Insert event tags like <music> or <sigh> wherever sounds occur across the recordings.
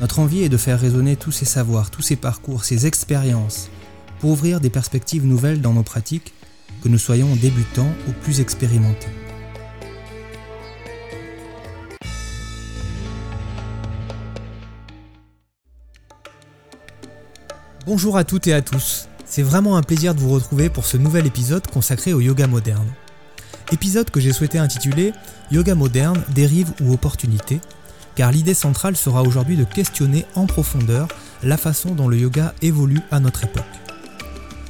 Notre envie est de faire résonner tous ces savoirs, tous ces parcours, ces expériences, pour ouvrir des perspectives nouvelles dans nos pratiques, que nous soyons débutants ou plus expérimentés. Bonjour à toutes et à tous, c'est vraiment un plaisir de vous retrouver pour ce nouvel épisode consacré au yoga moderne. Épisode que j'ai souhaité intituler Yoga moderne, dérive ou opportunité, car l'idée centrale sera aujourd'hui de questionner en profondeur la façon dont le yoga évolue à notre époque.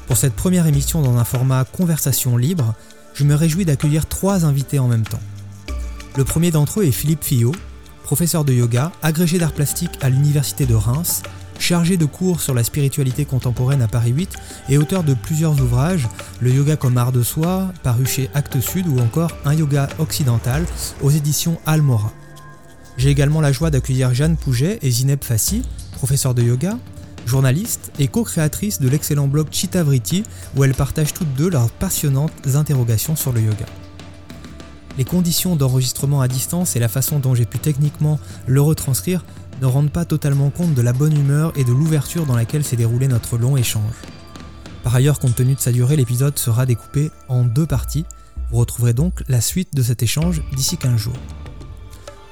Pour cette première émission dans un format conversation libre, je me réjouis d'accueillir trois invités en même temps. Le premier d'entre eux est Philippe Fillot, professeur de yoga, agrégé d'art plastique à l'université de Reims, chargé de cours sur la spiritualité contemporaine à Paris 8 et auteur de plusieurs ouvrages, Le yoga comme art de soi, paru chez Actes Sud ou encore Un yoga occidental aux éditions Almora. J'ai également la joie d'accueillir Jeanne Pouget et Zineb Fassi, professeurs de yoga, journalistes et co-créatrices de l'excellent blog Chitavriti où elles partagent toutes deux leurs passionnantes interrogations sur le yoga. Les conditions d'enregistrement à distance et la façon dont j'ai pu techniquement le retranscrire ne rendent pas totalement compte de la bonne humeur et de l'ouverture dans laquelle s'est déroulé notre long échange. Par ailleurs, compte tenu de sa durée, l'épisode sera découpé en deux parties. Vous retrouverez donc la suite de cet échange d'ici 15 jours.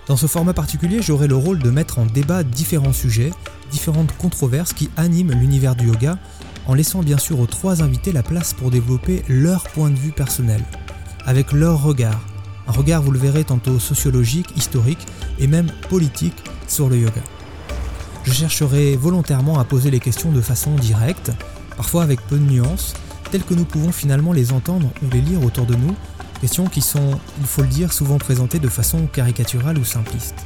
Dans ce format particulier, j'aurai le rôle de mettre en débat différents sujets, différentes controverses qui animent l'univers du yoga, en laissant bien sûr aux trois invités la place pour développer leur point de vue personnel, avec leur regard. Un regard, vous le verrez, tantôt sociologique, historique et même politique sur le yoga. Je chercherai volontairement à poser les questions de façon directe, parfois avec peu de nuances, telles que nous pouvons finalement les entendre ou les lire autour de nous, Questions qui sont, il faut le dire, souvent présentées de façon caricaturale ou simpliste.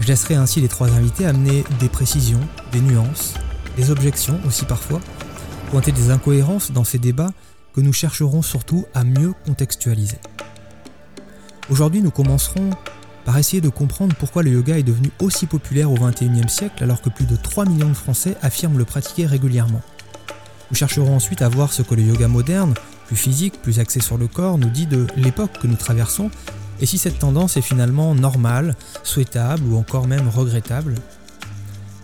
Je laisserai ainsi les trois invités amener des précisions, des nuances, des objections aussi parfois, pointer des incohérences dans ces débats que nous chercherons surtout à mieux contextualiser. Aujourd'hui, nous commencerons par essayer de comprendre pourquoi le yoga est devenu aussi populaire au XXIe siècle alors que plus de 3 millions de Français affirment le pratiquer régulièrement. Nous chercherons ensuite à voir ce que le yoga moderne, physique, plus axé sur le corps, nous dit de l'époque que nous traversons et si cette tendance est finalement normale, souhaitable ou encore même regrettable?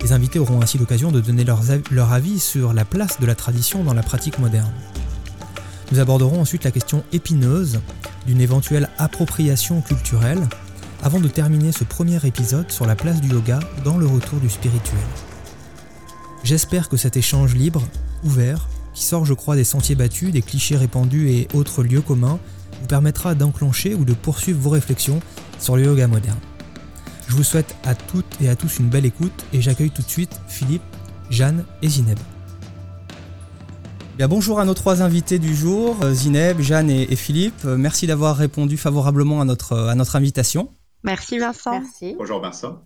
Les invités auront ainsi l'occasion de donner leur avis sur la place de la tradition dans la pratique moderne. Nous aborderons ensuite la question épineuse d'une éventuelle appropriation culturelle avant de terminer ce premier épisode sur la place du yoga dans le retour du spirituel. J'espère que cet échange libre, ouvert, qui sort, je crois, des sentiers battus, des clichés répandus et autres lieux communs, vous permettra d'enclencher ou de poursuivre vos réflexions sur le yoga moderne. Je vous souhaite à toutes et à tous une belle écoute et j'accueille tout de suite Philippe, Jeanne et Zineb. Bien, bonjour à nos trois invités du jour, euh, Zineb, Jeanne et, Philippe. Euh, merci d'avoir répondu favorablement à notre, à notre invitation. Merci Vincent. Merci. Bonjour Vincent.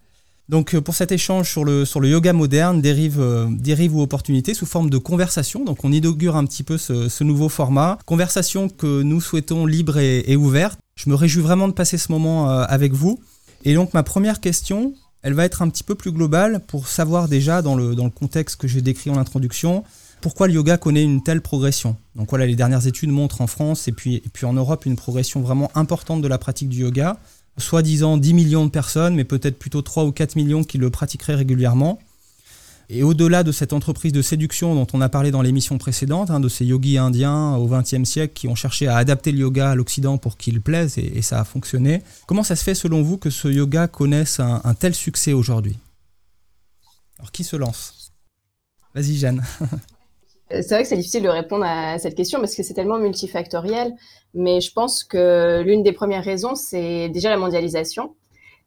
Donc euh, pour cet échange sur le, yoga moderne, dérive, euh, dérive ou opportunité sous forme de conversation, donc on inaugure un petit peu ce, nouveau format. Conversation que nous souhaitons libre et, ouverte. Je me réjouis vraiment de passer ce moment euh, avec vous. Et donc ma première question, elle va être un petit peu plus globale pour savoir déjà dans le, contexte que j'ai décrit en introduction, pourquoi le yoga connaît une telle progression? Donc voilà, les dernières études montrent en France et et puis en Europe une progression vraiment importante de la pratique du yoga soi-disant 10 millions de personnes, mais peut-être plutôt 3 ou 4 millions qui le pratiqueraient régulièrement. Et au-delà de cette entreprise de séduction dont on a parlé dans l'émission précédente, hein, de ces yogis indiens au XXe siècle qui ont cherché à adapter le yoga à l'Occident pour qu'il plaise, et, ça a fonctionné, comment ça se fait selon vous que ce yoga connaisse un, un tel succès aujourd'hui? Alors qui se lance? Vas-y Jeanne. <laughs> c'est vrai que c'est difficile de répondre à cette question parce que c'est tellement multifactoriel. Mais je pense que l'une des premières raisons, c'est déjà la mondialisation.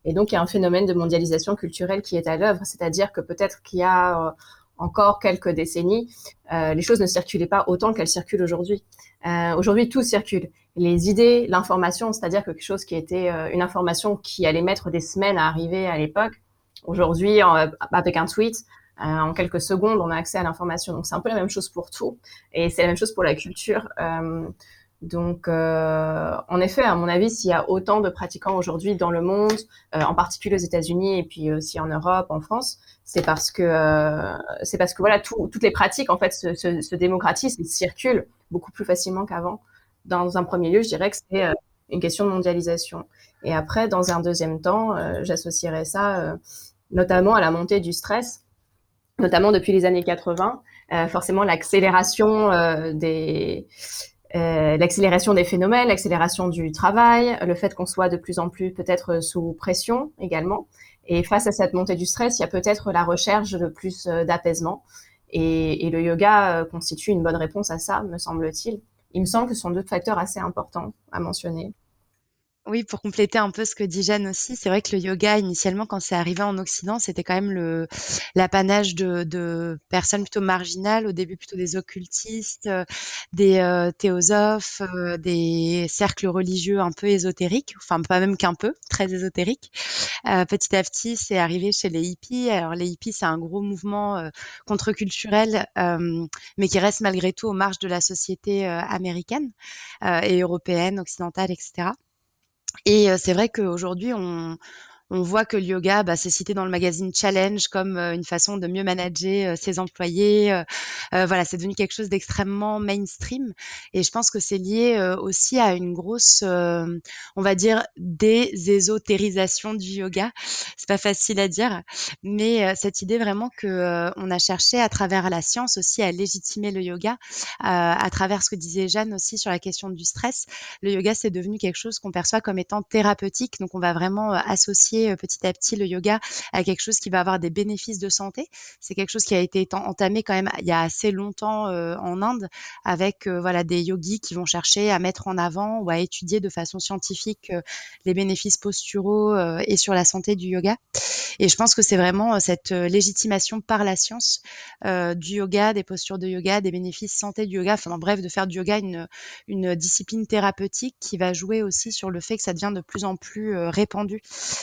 Et donc, il y a un phénomène de mondialisation culturelle qui est à l'œuvre. C'est-à-dire que peut-être qu'il y a euh, encore quelques décennies, euh, les choses ne circulaient pas autant qu'elles circulent aujourd'hui. Euh, aujourd'hui, tout circule. Les idées, l'information, c'est-à-dire que quelque chose qui était une information qui allait mettre des semaines à arriver à l'époque, Aujourd'hui, avec un tweet, en quelques secondes, on a accès à l'information. Donc c'est un peu la même chose pour tout, et c'est la même chose pour la culture. Donc, euh, en effet, à mon avis, s'il y a autant de pratiquants aujourd'hui dans le monde, euh, en particulier aux États-Unis et puis aussi en Europe, en France, c'est parce que euh, c'est parce que voilà, toutes les pratiques en fait se, se, se démocratisent et circulent beaucoup plus facilement qu'avant. Dans un premier lieu, je dirais que c'est une question de mondialisation. Et après, dans un deuxième temps, j'associerais ça notamment à la montée du stress, notamment depuis les années 80. forcément, l'accélération des euh, l'accélération des phénomènes, l'accélération du travail, le fait qu'on soit de plus en plus peut-être sous pression également. Et face à cette montée du stress, il y a peut-être la recherche de plus euh, d'apaisement. Et, et, le yoga euh, constitue une bonne réponse à ça, me semble-t-il. Il me semble que ce sont deux facteurs assez importants à mentionner. Oui, pour compléter un peu ce que dit Jeanne aussi, c'est vrai que le yoga, initialement, quand c'est arrivé en Occident, c'était quand même le l'apanage de, de personnes plutôt marginales, au début plutôt des occultistes, euh, des euh, théosophes, euh, des cercles religieux un peu ésotériques, enfin pas même qu'un peu, très ésotériques. petit à petit, c'est arrivé chez les hippies. Alors les hippies, c'est un gros mouvement contre-culturel, mais qui reste malgré tout aux marges de la société américaine et européenne, occidentale, etc. Et c'est vrai qu'aujourd'hui, on, on voit que le yoga, bah, c'est cité dans le magazine Challenge comme euh, une façon de mieux manager euh, ses employés. Euh, voilà, c'est devenu quelque chose d'extrêmement mainstream. Et je pense que c'est lié aussi à une grosse, on va dire, désésotérisation du yoga. C'est pas facile à dire, mais cette idée vraiment que on a cherché à travers la science aussi à légitimer le yoga, à travers ce que disait Jeanne aussi sur la question du stress. Le yoga, c'est devenu quelque chose qu'on perçoit comme étant thérapeutique. Donc, on va vraiment associer petit à petit le yoga à quelque chose qui va avoir des bénéfices de santé. C'est quelque chose qui a été entamé quand même il y a assez longtemps en Inde avec voilà des yogis qui vont chercher à mettre en avant ou à étudier de façon scientifique les bénéfices posturaux et sur la santé du yoga. Et je pense que c'est vraiment cette légitimation par la science du yoga, des postures de yoga, des bénéfices santé du yoga, enfin en bref, de faire du yoga une, une discipline thérapeutique qui va jouer aussi sur le fait que ça devient de plus en plus répandu.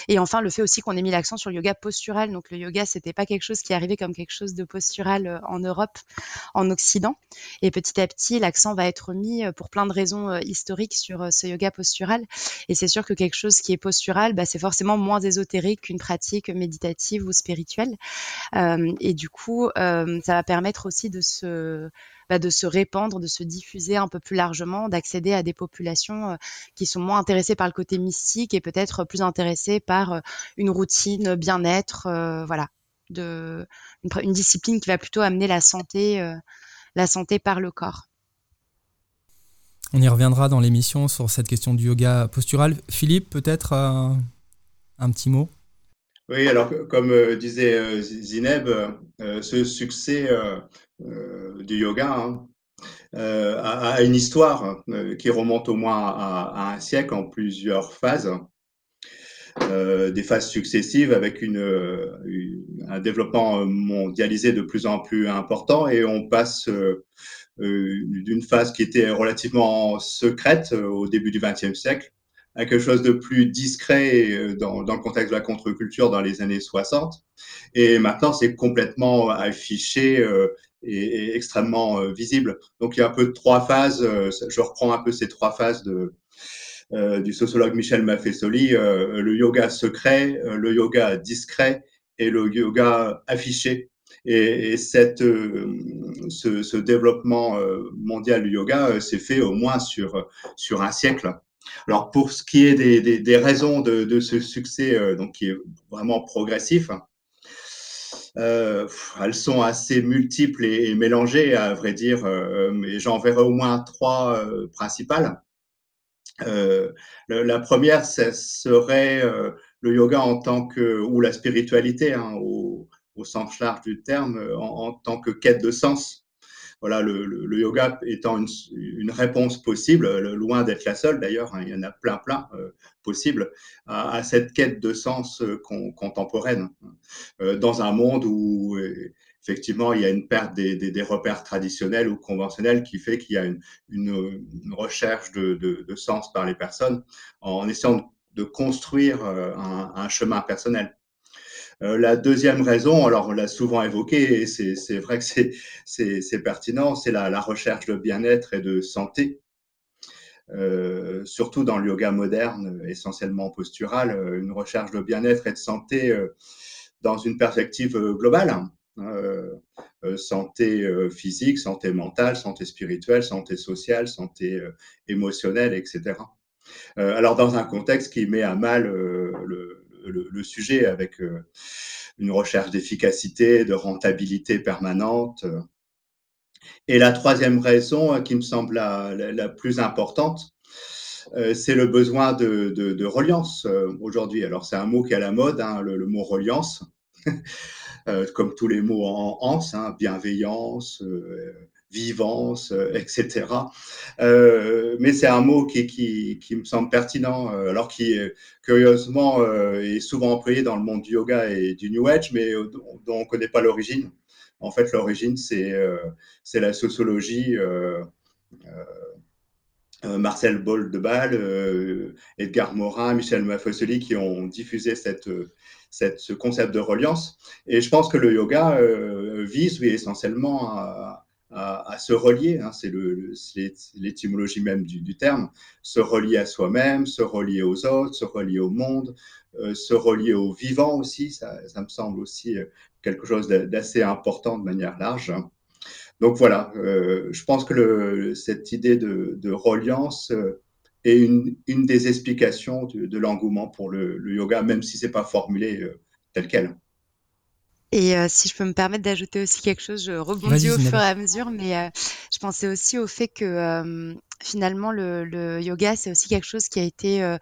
Et enfin, le fait aussi qu'on ait mis l'accent sur le yoga postural. Donc, le yoga, c'était pas quelque chose qui arrivait comme quelque chose de postural euh, en Europe, en Occident. Et petit à petit, l'accent va être mis euh, pour plein de raisons euh, historiques sur ce yoga postural. Et c'est sûr que quelque chose qui est postural, bah, c'est forcément moins ésotérique qu'une pratique méditative ou spirituelle. et du coup, ça va permettre aussi de se bah, de se répandre, de se diffuser un peu plus largement, d'accéder à des populations euh, qui sont moins intéressées par le côté mystique et peut-être plus intéressées par euh, une routine bien-être, euh, voilà, de une, discipline qui va plutôt amener la santé, la santé par le corps. On y reviendra dans l'émission sur cette question du yoga postural. Philippe, peut-être un petit mot? Oui, alors comme disait Zineb, ce succès euh, du yoga hein, euh, a, une histoire euh, qui remonte au moins à, un siècle en plusieurs phases. des phases successives avec un développement mondialisé de plus en plus important et on passe d'une phase qui était relativement secrète au début du XXe siècle à quelque chose de plus discret dans le contexte de la contre-culture dans les années 60. Et maintenant, c'est complètement affiché est, extrêmement euh, visible. Donc il y a un peu trois phases. Euh, je reprends un peu ces trois phases de, euh, du sociologue Michel Maffesoli, le yoga secret, le yoga discret et le yoga affiché. Et, et cette, ce, ce, développement mondial du yoga s'est fait au moins sur, sur un siècle. Alors pour ce qui est des, des, des raisons de, de, ce succès, donc qui est vraiment progressif, euh, elles sont assez multiples et, mélangées, à vrai dire, euh, mais j'en verrai au moins trois euh, principales. la première, ce serait le yoga en tant que, ou la spiritualité, hein, au, au, sens large du terme, en tant que quête de sens voilà, le, le, yoga étant une, une, réponse possible, loin d'être la seule d'ailleurs, hein, il y en a plein, plein euh, possibles, à, à, cette quête de sens euh, contemporaine, euh, dans un monde où effectivement il y a une perte des, des, des repères traditionnels ou conventionnels qui fait qu'il y a une, une, une recherche de, de, de, sens par les personnes en essayant de, construire un, un chemin personnel. La deuxième raison, alors on l'a souvent évoqué, et c'est vrai que c'est pertinent, c'est la, recherche de bien-être et de santé. Euh, surtout dans le yoga moderne, essentiellement postural, euh, une recherche de bien-être et de santé euh, dans une perspective globale. Hein. santé physique, santé mentale, santé spirituelle, santé sociale, santé émotionnelle, etc. alors dans un contexte qui met à mal le, le, sujet avec une recherche d'efficacité, de rentabilité permanente, et la troisième raison euh, qui me semble la, plus importante, euh, c'est le besoin de, reliance euh, aujourd'hui. Alors c'est un mot qui est à la mode, hein, le, mot reliance, <laughs> comme tous les mots en anse, hein, bienveillance, vivance, etc. mais c'est un mot qui, me semble pertinent, alors qui, curieusement, est souvent employé dans le monde du yoga et du New Age, mais dont on ne connaît pas l'origine. En fait, l'origine, c'est euh, la sociologie. Euh, euh, Marcel Boll de Bâle, Edgar Morin, Michel Mafosoli qui ont diffusé ce concept de reliance. Et je pense que le yoga vise oui, essentiellement à, à, se relier, hein, c'est l'étymologie même du, terme, se relier à soi-même, se relier aux autres, se relier au monde, euh, se relier au vivant aussi, ça, me semble aussi euh, quelque chose d'assez important de manière large. Donc voilà, euh, je pense que cette idée de, reliance est une, des explications de, de l'engouement pour le, le, yoga, même si c'est pas formulé tel quel. Et euh, si je peux me permettre d'ajouter aussi quelque chose, je rebondis au fur et à mesure, mais euh, je pensais aussi au fait que euh, finalement le, le yoga c'est aussi quelque chose qui a été euh,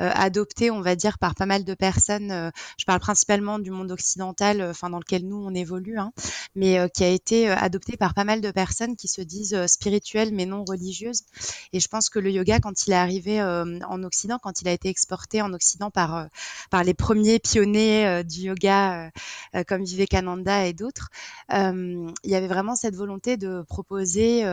euh, adopté on va dire par pas mal de personnes euh, je parle principalement du monde occidental enfin dans lequel nous on évolue hein, mais qui a été adopté par pas mal de personnes qui se disent spirituelles mais non religieuses. Et je pense que le yoga quand il est arrivé en Occident quand il a été exporté en Occident par par les premiers pionniers du yoga comme Vivekananda et d'autres il y avait vraiment cette volonté de proposer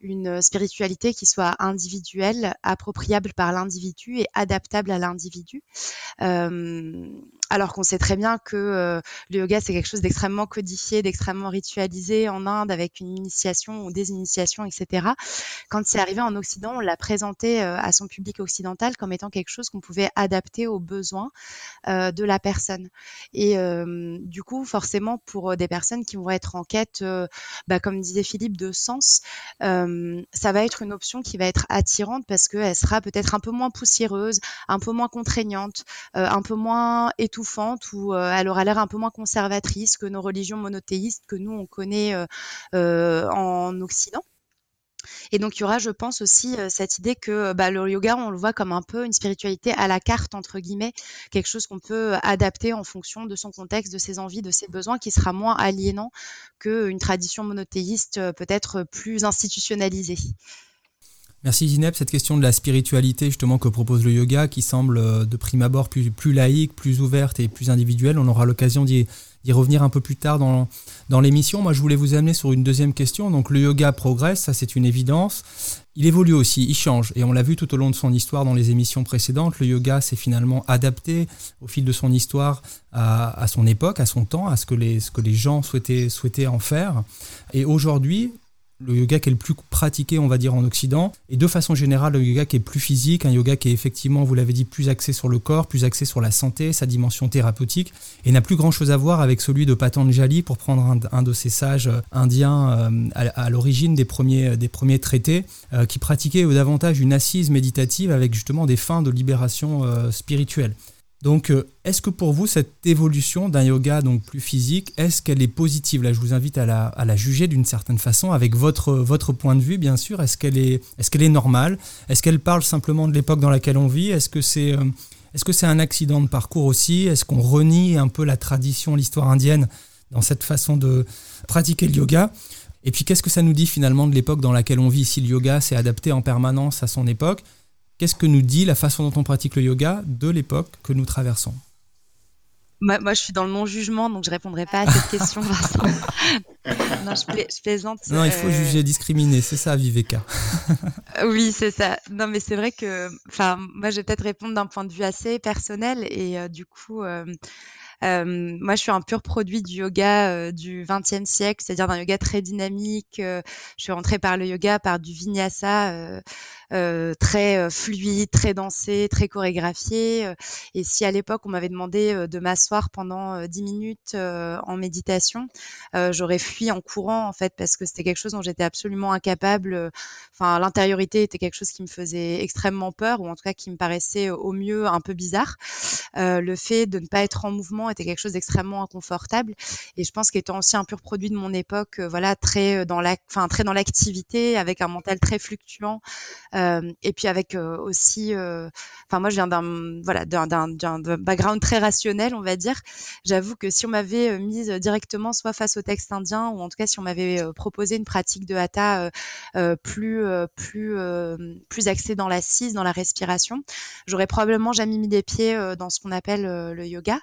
une spiritualité qui soit individuel, appropriable par l'individu et adaptable à l'individu. Euh, alors qu'on sait très bien que euh, le yoga c'est quelque chose d'extrêmement codifié, d'extrêmement ritualisé en Inde avec une initiation ou des initiations, etc. Quand c'est arrivé en Occident, on l'a présenté euh, à son public occidental comme étant quelque chose qu'on pouvait adapter aux besoins de la personne. Et du coup, forcément, pour des personnes qui vont être en quête, bah, comme disait Philippe, de sens, ça va être une option qui va être attirante parce qu'elle sera peut-être un peu moins poussiéreuse, un peu moins contraignante, euh, un peu moins étouffante ou euh, elle aura l'air un peu moins conservatrice que nos religions monothéistes que nous on connaît euh, en Occident. Et donc, il y aura, je pense, aussi cette idée que bah, le yoga, on le voit comme un peu une spiritualité à la carte, entre guillemets, quelque chose qu'on peut adapter en fonction de son contexte, de ses envies, de ses besoins, qui sera moins aliénant qu'une tradition monothéiste peut-être plus institutionnalisée. Merci Zineb. Cette question de la spiritualité justement que propose le yoga, qui semble euh, de prime abord plus, laïque, plus ouverte et plus individuelle, on aura l'occasion d'y revenir un peu plus tard dans, l'émission. Moi, je voulais vous amener sur une deuxième question. Donc, le yoga progresse, ça c'est une évidence. Il évolue aussi, il change. Et on l'a vu tout au long de son histoire dans les émissions précédentes. Le yoga s'est finalement adapté au fil de son histoire à, son époque, à son temps, à ce que les, gens souhaitaient en faire. Et aujourd'hui, le yoga qui est le plus pratiqué, on va dire, en Occident, et de façon générale, le yoga qui est plus physique, un yoga qui est effectivement, vous l'avez dit, plus axé sur le corps, plus axé sur la santé, sa dimension thérapeutique, et n'a plus grand-chose à voir avec celui de Patanjali, pour prendre un, de ces sages euh, indiens euh, à, l'origine des premiers, des premiers traités, euh, qui pratiquait davantage une assise méditative avec justement des fins de libération spirituelle. Donc, euh, est-ce que pour vous, cette évolution d'un yoga donc plus physique, est-ce qu'elle est positive? Là, je vous invite à la, juger d'une certaine façon, avec votre, votre point de vue, bien sûr. Est-ce qu'elle est, est, est normale? Est-ce qu'elle parle simplement de l'époque dans laquelle on vit? Est-ce que c'est euh, est -ce c'est un accident de parcours aussi? Est-ce qu'on renie un peu la tradition, l'histoire indienne dans cette façon de pratiquer le yoga? Et puis, qu'est-ce que ça nous dit finalement de l'époque dans laquelle on vit? Si le yoga s'est adapté en permanence à son époque, Qu'est-ce que nous dit la façon dont on pratique le yoga de l'époque que nous traversons? Moi, je suis dans le non-jugement, donc je répondrai pas à cette question, <laughs> non, je, plaisante. Non, il faut euh, juger, discriminer, c'est ça, Viveka. oui, c'est ça. Non, mais c'est vrai que, enfin, moi, je vais peut-être répondre d'un point de vue assez personnel, et euh, du coup, euh, moi, je suis un pur produit du yoga du XXe siècle, c'est-à-dire d'un yoga très dynamique. je suis rentrée par le yoga, par du vinyasa euh, très euh, fluide, très dansé, très chorégraphié. Euh, et si à l'époque on m'avait demandé de m'asseoir pendant 10 minutes en méditation, j'aurais fui en courant en fait parce que c'était quelque chose dont j'étais absolument incapable. Enfin, l'intériorité était quelque chose qui me faisait extrêmement peur ou en tout cas qui me paraissait au mieux un peu bizarre. le fait de ne pas être en mouvement était quelque chose d'extrêmement inconfortable. Et je pense qu'étant aussi un pur produit de mon époque, voilà, très dans la, enfin très dans l'activité, avec un mental très fluctuant, euh, et puis avec euh, aussi, euh, enfin moi je viens d'un background très rationnel, on va dire. J'avoue que si on m'avait mise directement soit face au texte indien ou en tout cas si on m'avait proposé une pratique de hatha plus plus plus axée dans l'assise, dans la respiration, j'aurais probablement jamais mis les pieds dans ce qu'on appelle le yoga.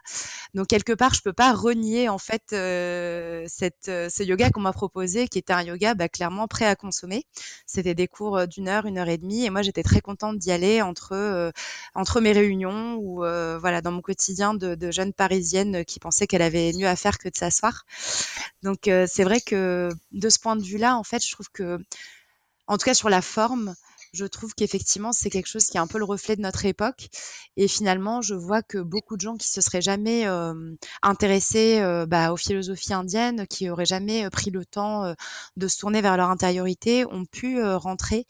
Donc quelque part, je peux pas renier en fait cette ce yoga qu'on m'a proposé, qui était un yoga bah, clairement prêt à consommer. C'était des cours d'une heure, une heure et demie et moi, j'étais très contente d'y aller entre, euh, entre mes réunions ou euh, voilà, dans mon quotidien de, de, jeune parisienne qui pensait qu'elle avait mieux à faire que de s'asseoir. Donc, euh, c'est vrai que de ce point de vue-là, en fait, je trouve que, en tout cas sur la forme, je trouve qu'effectivement, c'est quelque chose qui est un peu le reflet de notre époque. Et finalement, je vois que beaucoup de gens qui se seraient jamais euh, intéressés euh, bah, aux philosophies indiennes, qui auraient jamais euh, pris le temps de se tourner vers leur intériorité, ont pu rentrer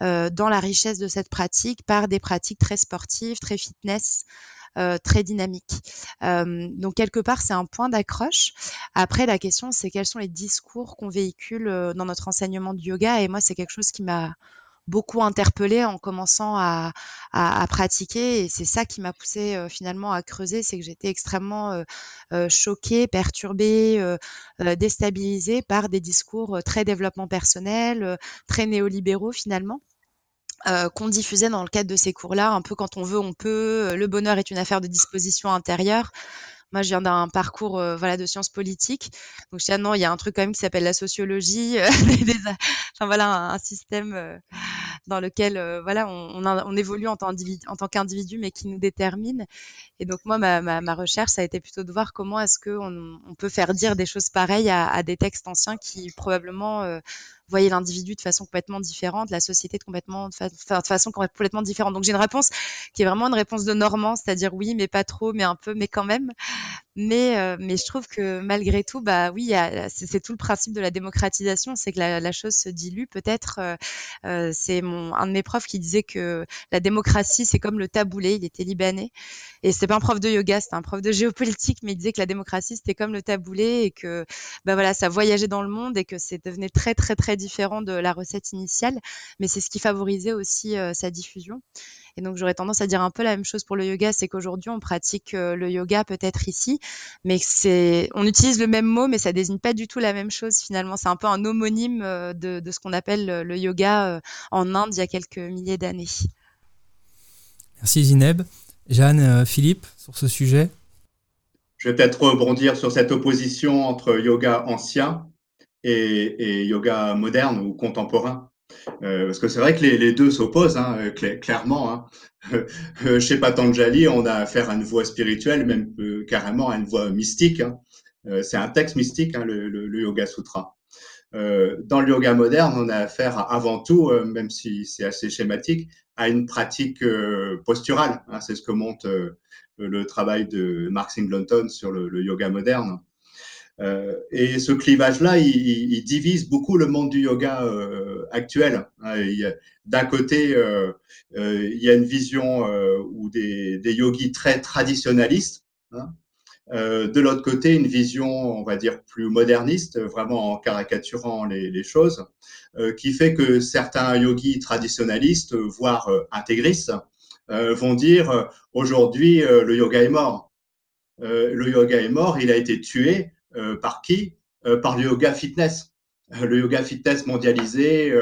dans la richesse de cette pratique par des pratiques très sportives, très fitness. très dynamiques. donc quelque part, c'est un point d'accroche. Après, la question, c'est quels sont les discours qu'on véhicule dans notre enseignement du yoga. Et moi, c'est quelque chose qui m'a beaucoup interpellée en commençant à, à, pratiquer et c'est ça qui m'a poussée euh, finalement à creuser, c'est que j'étais extrêmement euh, euh, choquée, perturbée, déstabilisée par des discours très développement personnel, très néolibéraux finalement. qu'on diffusait dans le cadre de ces cours-là, un peu quand on veut, on peut. Le bonheur est une affaire de disposition intérieure. Moi, je viens d'un parcours euh, voilà de sciences politiques. Donc, je dis, ah non, il y a un truc quand même qui s'appelle la sociologie, euh, <laughs> enfin voilà, un, système euh, dans lequel voilà on, on, évolue en tant, qu'individu, mais qui nous détermine. Et donc moi, ma, ma, ma, recherche, ça a été plutôt de voir comment est-ce qu'on on peut faire dire des choses pareilles à, à des textes anciens qui probablement voyez l'individu de façon complètement différente, la société de complètement façon complètement différente. Donc j'ai une réponse qui est vraiment une réponse de Normand, c'est-à-dire oui, mais pas trop, mais un peu, mais quand même. Mais euh, mais je trouve que malgré tout, bah oui, c'est tout le principe de la démocratisation, c'est que la, chose se dilue. Peut-être, euh, euh, c'est un de mes profs qui disait que la démocratie c'est comme le taboulé. Il était libanais et c'est pas un prof de yoga, c'était un prof de géopolitique, mais il disait que la démocratie c'était comme le taboulé et que bah voilà, ça voyageait dans le monde et que c'est devenait très très très différent de la recette initiale, mais c'est ce qui favorisait aussi euh, sa diffusion. Et donc j'aurais tendance à dire un peu la même chose pour le yoga, c'est qu'aujourd'hui on pratique euh, le yoga peut-être ici, mais c'est on utilise le même mot, mais ça désigne pas du tout la même chose finalement. C'est un peu un homonyme euh, de, de ce qu'on appelle le yoga en Inde il y a quelques milliers d'années. Merci Zineb. Jeanne, Philippe, sur ce sujet? Je vais peut-être rebondir sur cette opposition entre yoga ancien et, yoga moderne ou contemporain. Euh, parce que c'est vrai que les, deux s'opposent, hein, clairement. Hein. <laughs> chez Patanjali, on a affaire à une voie spirituelle, même euh, carrément à une voie mystique. Hein. Euh, c'est un texte mystique, hein, le, le, Yoga Sutra. dans le yoga moderne, on a affaire avant tout, même si c'est assez schématique, à une pratique posturale. Hein. c'est ce que montre le travail de Mark Singleton sur le, le yoga moderne. Euh, et ce clivage-là, il, divise beaucoup le monde du yoga euh, actuel. Hein. D'un côté, euh, il y a une vision où des, yogis très traditionnalistes. Hein. de l'autre côté, une vision, on va dire, plus moderniste, vraiment en caricaturant les, choses, qui fait que certains yogis traditionnalistes, voire intégristes, vont dire aujourd'hui le yoga est mort. le yoga est mort, il a été tué par qui? Euh, Par le yoga fitness. Euh, le yoga fitness mondialisé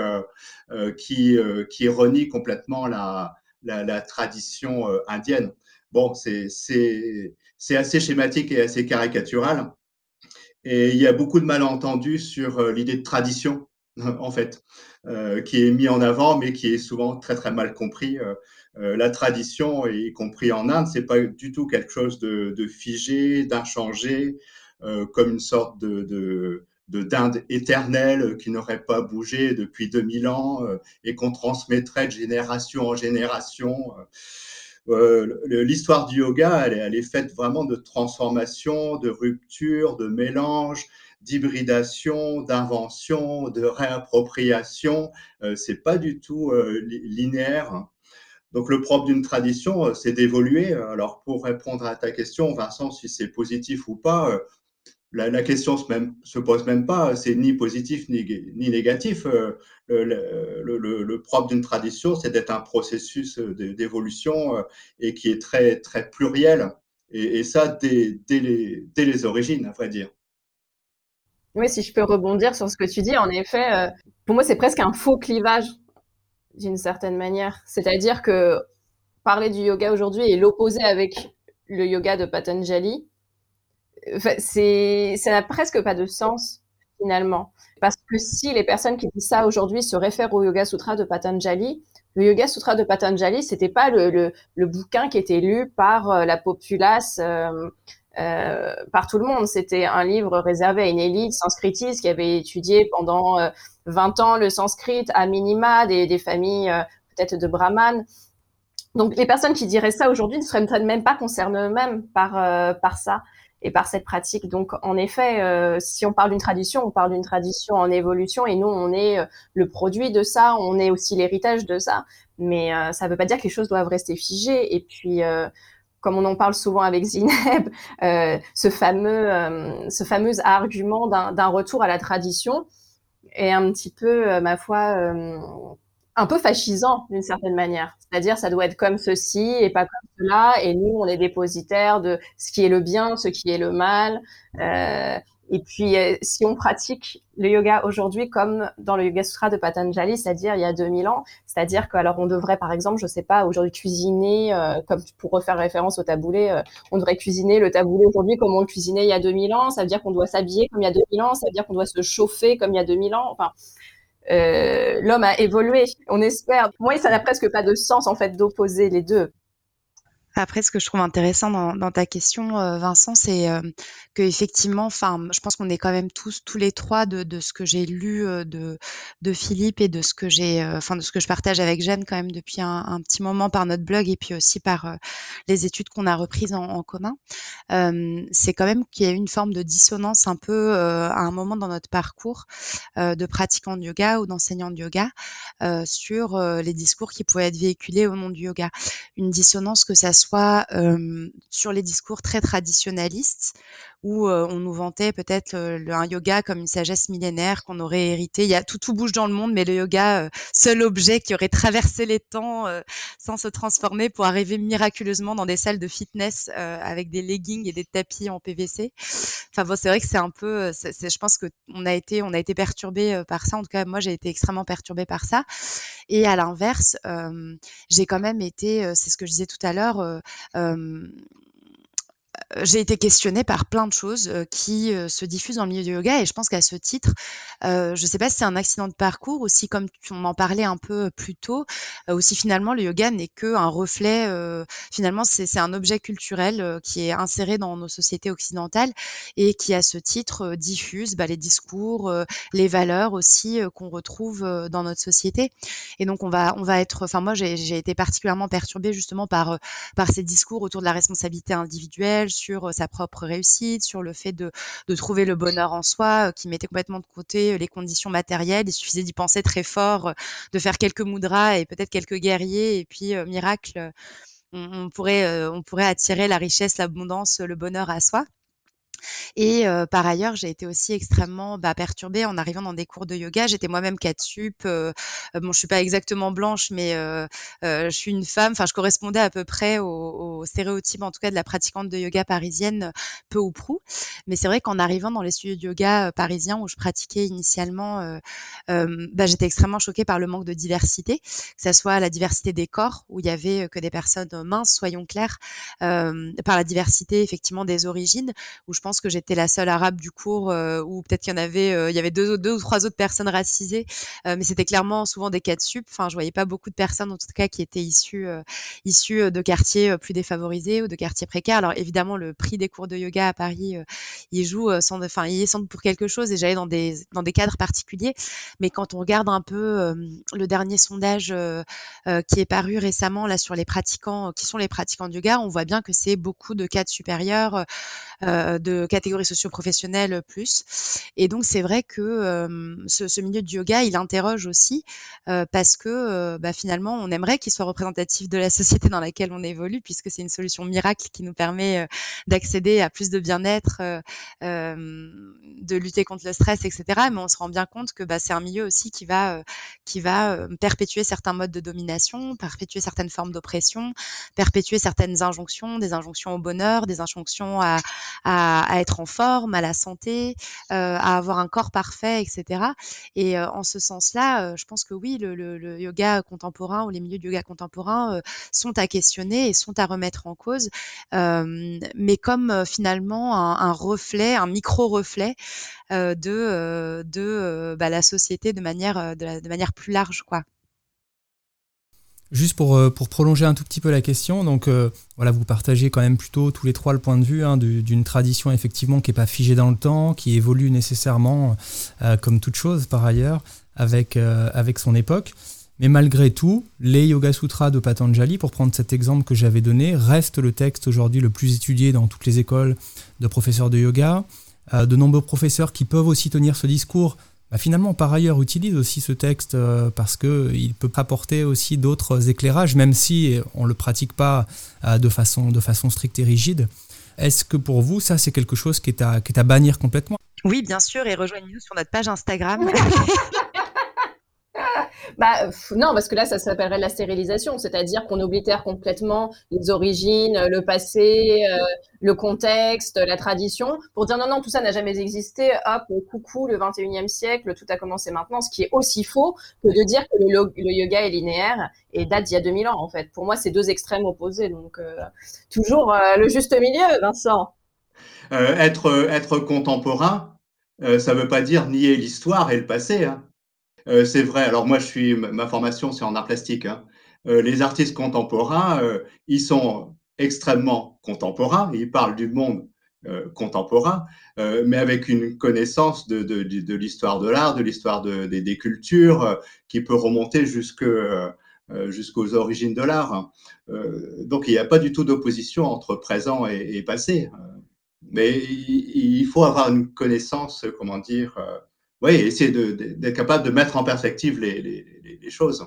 qui, qui renie complètement la, la, tradition indienne. Bon, c'est assez schématique et assez caricatural. Et il y a beaucoup de malentendus sur l'idée de tradition, <laughs> en fait, qui est mis en avant, mais qui est souvent très, très mal compris la tradition, y compris en Inde, c'est pas du tout quelque chose de figé, d'inchangé, comme une sorte de, de de dinde éternelle qui n'aurait pas bougé depuis 2000 ans et qu'on transmettrait de génération en génération. Euh, l'histoire du yoga, elle est, faite vraiment de transformation, de rupture, de mélange, d'hybridation, d'invention, de réappropriation. Euh, c'est pas du tout euh, linéaire. Donc le propre d'une tradition, c'est d'évoluer. Alors pour répondre à ta question, Vincent, si c'est positif ou pas, la, question se, se pose même pas, c'est ni positif ni, négatif. Euh, le, propre d'une tradition, c'est d'être un processus d'évolution euh, et qui est très, très pluriel. Et, ça, dès, dès, les, dès, les, origines, à vrai dire. Oui, si je peux rebondir sur ce que tu dis, en effet, euh, pour moi, c'est presque un faux clivage, d'une certaine manière. C'est-à-dire que parler du yoga aujourd'hui est l'opposé avec le yoga de Patanjali ça n'a presque pas de sens finalement. Parce que si les personnes qui disent ça aujourd'hui se réfèrent au Yoga Sutra de Patanjali, le Yoga Sutra de Patanjali, c'était pas le, bouquin qui était lu par euh, la populace, euh, euh, par tout le monde. C'était un livre réservé à une élite sanskritiste qui avait étudié pendant 20 euh, ans le sanskrit à minima, des, familles peut-être de brahmanes. Donc les personnes qui diraient ça aujourd'hui ne seraient même pas concernées eux-mêmes par ça et par cette pratique. Donc, en effet, euh, si on parle d'une tradition, on parle d'une tradition en évolution et nous, on est euh, le produit de ça, on est aussi l'héritage de ça. Mais euh, ça ne veut pas dire que les choses doivent rester figées. Et puis, comme on en parle souvent avec Zineb, <laughs> ce fameux, ce fameux argument d'un retour à la tradition est un petit peu, ma foi, un peu fascisant d'une certaine manière. C'est-à-dire, ça doit être comme ceci et pas comme cela, et nous, on est dépositaires de ce qui est le bien, ce qui est le mal. Euh, et puis, euh, si on pratique le yoga aujourd'hui comme dans le Yoga Sutra de Patanjali, c'est-à-dire il y a 2000 ans, c'est-à-dire que alors on devrait, par exemple, je sais pas, aujourd'hui cuisiner, euh, comme pour refaire référence au taboulé, on devrait cuisiner le taboulé aujourd'hui comme on le cuisinait il y a 2000 ans. Ça veut dire qu'on doit s'habiller comme il y a 2000 ans. Ça veut dire qu'on doit se chauffer comme il y a 2000 ans. Enfin, l'homme a évolué, on espère. Moi, ça n'a presque pas de sens en fait d'opposer les deux. Après, ce que je trouve intéressant dans, ta question, euh, Vincent, c'est euh, que effectivement, enfin, je pense qu'on est quand même tous, tous les trois, de, ce que j'ai lu euh, de, Philippe et de ce que j'ai, euh, enfin, de ce que je partage avec Jeanne quand même depuis un, petit moment par notre blog et puis aussi par les études qu'on a reprises en, commun. c'est quand même qu'il y a eu une forme de dissonance un peu à un moment dans notre parcours de pratiquants de yoga ou d'enseignants de yoga sur les discours qui pouvaient être véhiculés au nom du yoga. Une dissonance que ça soit sur les discours très traditionnalistes où on nous vantait peut-être un yoga comme une sagesse millénaire qu'on aurait hérité. Il y a tout, tout bouge dans le monde, mais le yoga, seul objet qui aurait traversé les temps sans se transformer pour arriver miraculeusement dans des salles de fitness avec des leggings et des tapis en PVC. Enfin bon, c'est vrai que c'est un peu, je pense que on a été, on a été perturbé par ça. En tout cas, moi, j'ai été extrêmement perturbée par ça. Et à l'inverse, j'ai quand même été, c'est ce que je disais tout à l'heure, euh, j'ai été questionnée par plein de choses euh, qui euh, se diffusent dans le milieu du yoga et je pense qu'à ce titre, euh, je ne sais pas si c'est un accident de parcours aussi comme on en parlait un peu plus tôt, aussi finalement le yoga n'est que un reflet, finalement c'est un objet culturel qui est inséré dans nos sociétés occidentales et qui à ce titre diffuse bah, les discours, les valeurs aussi qu'on retrouve dans notre société. Et donc on va on va être, enfin moi j'ai été particulièrement perturbée justement par ces discours autour de la responsabilité individuelle sur sa propre réussite, sur le fait de, trouver le bonheur en soi, qui mettait complètement de côté les conditions matérielles. Il suffisait d'y penser très fort, de faire quelques mudras et peut-être quelques guerriers, et puis miracle, on pourrait attirer la richesse, l'abondance, le bonheur à soi. Et par ailleurs, j'ai été aussi extrêmement bah, perturbée en arrivant dans des cours de yoga. J'étais moi-même sup. Euh, bon, je suis pas exactement blanche, mais je suis une femme. Enfin, je correspondais à peu près au, stéréotype, en tout cas, de la pratiquante de yoga parisienne, peu ou prou. Mais c'est vrai qu'en arrivant dans les studios de yoga parisiens où je pratiquais initialement, bah, j'étais extrêmement choquée par le manque de diversité, que ce soit la diversité des corps, où il y avait que des personnes minces, soyons clairs, par la diversité effectivement des origines, où je pense que j'étais la seule arabe du cours, ou peut-être qu'il y en avait, il y avait deux, ou trois autres personnes racisées, mais c'était clairement souvent des cas de sup. Enfin, je voyais pas beaucoup de personnes, en tout cas, qui étaient issues, issues de quartiers plus défavorisés ou de quartiers précaires. Alors évidemment, le prix des cours de yoga à Paris, il joue, sans, enfin, il est sans pour quelque chose. Et j'allais dans des dans des cadres particuliers, mais quand on regarde un peu le dernier sondage qui est paru récemment là sur les pratiquants, qui sont les pratiquants de yoga, on voit bien que c'est beaucoup de cadres supérieurs, de catégories socio-professionnelles plus. Et donc c'est vrai que ce, milieu du yoga, il interroge aussi parce que bah, finalement, on aimerait qu'il soit représentatif de la <laughs> société dans laquelle on évolue, puisque c'est une solution miracle qui nous permet d'accéder à plus de bien-être, de lutter contre le stress, etc. Mais on se rend bien compte que bah, c'est un milieu aussi qui va, qui va perpétuer certains modes de domination, perpétuer certaines formes d'oppression, perpétuer certaines injonctions, des injonctions au bonheur, des injonctions à, être en forme, à la santé, à avoir un corps parfait, etc. Et en ce sens-là, je pense que oui, le, le, yoga contemporain ou les milieux de yoga contemporain sont à questionner et sont à remettre en cause, mais comme finalement un, un reflet, un micro-reflet de, de bah, la société de manière, de, de manière plus large. quoi. Juste pour, pour prolonger un tout petit peu la question, donc voilà, vous partagez quand même plutôt tous les trois le point de vue hein, d'une tradition effectivement qui n'est pas figée dans le temps, qui évolue nécessairement, comme toute chose par ailleurs, avec, avec son époque. Mais malgré tout, les Yoga Sutras de Patanjali, pour prendre cet exemple que j'avais donné, restent le texte aujourd'hui le plus étudié dans toutes les écoles de professeurs de yoga. Euh, de nombreux professeurs qui peuvent aussi tenir ce discours, bah, finalement par ailleurs utilisent aussi ce texte euh, parce qu'il peut apporter aussi d'autres éclairages, même si on ne le pratique pas euh, de, façon, de façon stricte et rigide. Est-ce que pour vous, ça, c'est quelque chose qui est à, qui est à bannir complètement? Oui, bien sûr, et rejoignez-nous sur notre page Instagram. <laughs> Bah, non, parce que là, ça s'appellerait la stérilisation, c'est-à-dire qu'on oblitère complètement les origines, le passé, euh, le contexte, la tradition, pour dire non, non, tout ça n'a jamais existé, hop, coucou, le 21e siècle, tout a commencé maintenant, ce qui est aussi faux que de dire que le, yoga est linéaire et date d'il y a 2000 ans, en fait. Pour moi, c'est deux extrêmes opposés, donc euh, toujours euh, le juste milieu, Vincent. être, contemporain, ça ne veut pas dire nier l'histoire et le passé. Hein. Euh, c'est vrai. Alors moi, je suis ma formation, c'est en art plastique. Hein. Euh, les artistes contemporains, euh, ils sont extrêmement contemporains. Ils parlent du monde contemporain, mais avec une connaissance de, l'histoire de l'art, de l'histoire des cultures, qui peut remonter jusque jusqu'aux origines de l'art. donc il n'y a pas du tout d'opposition entre présent et, passé. Mais il, faut avoir une connaissance, comment dire, oui, essayer d'être capable de mettre en perspective les, choses.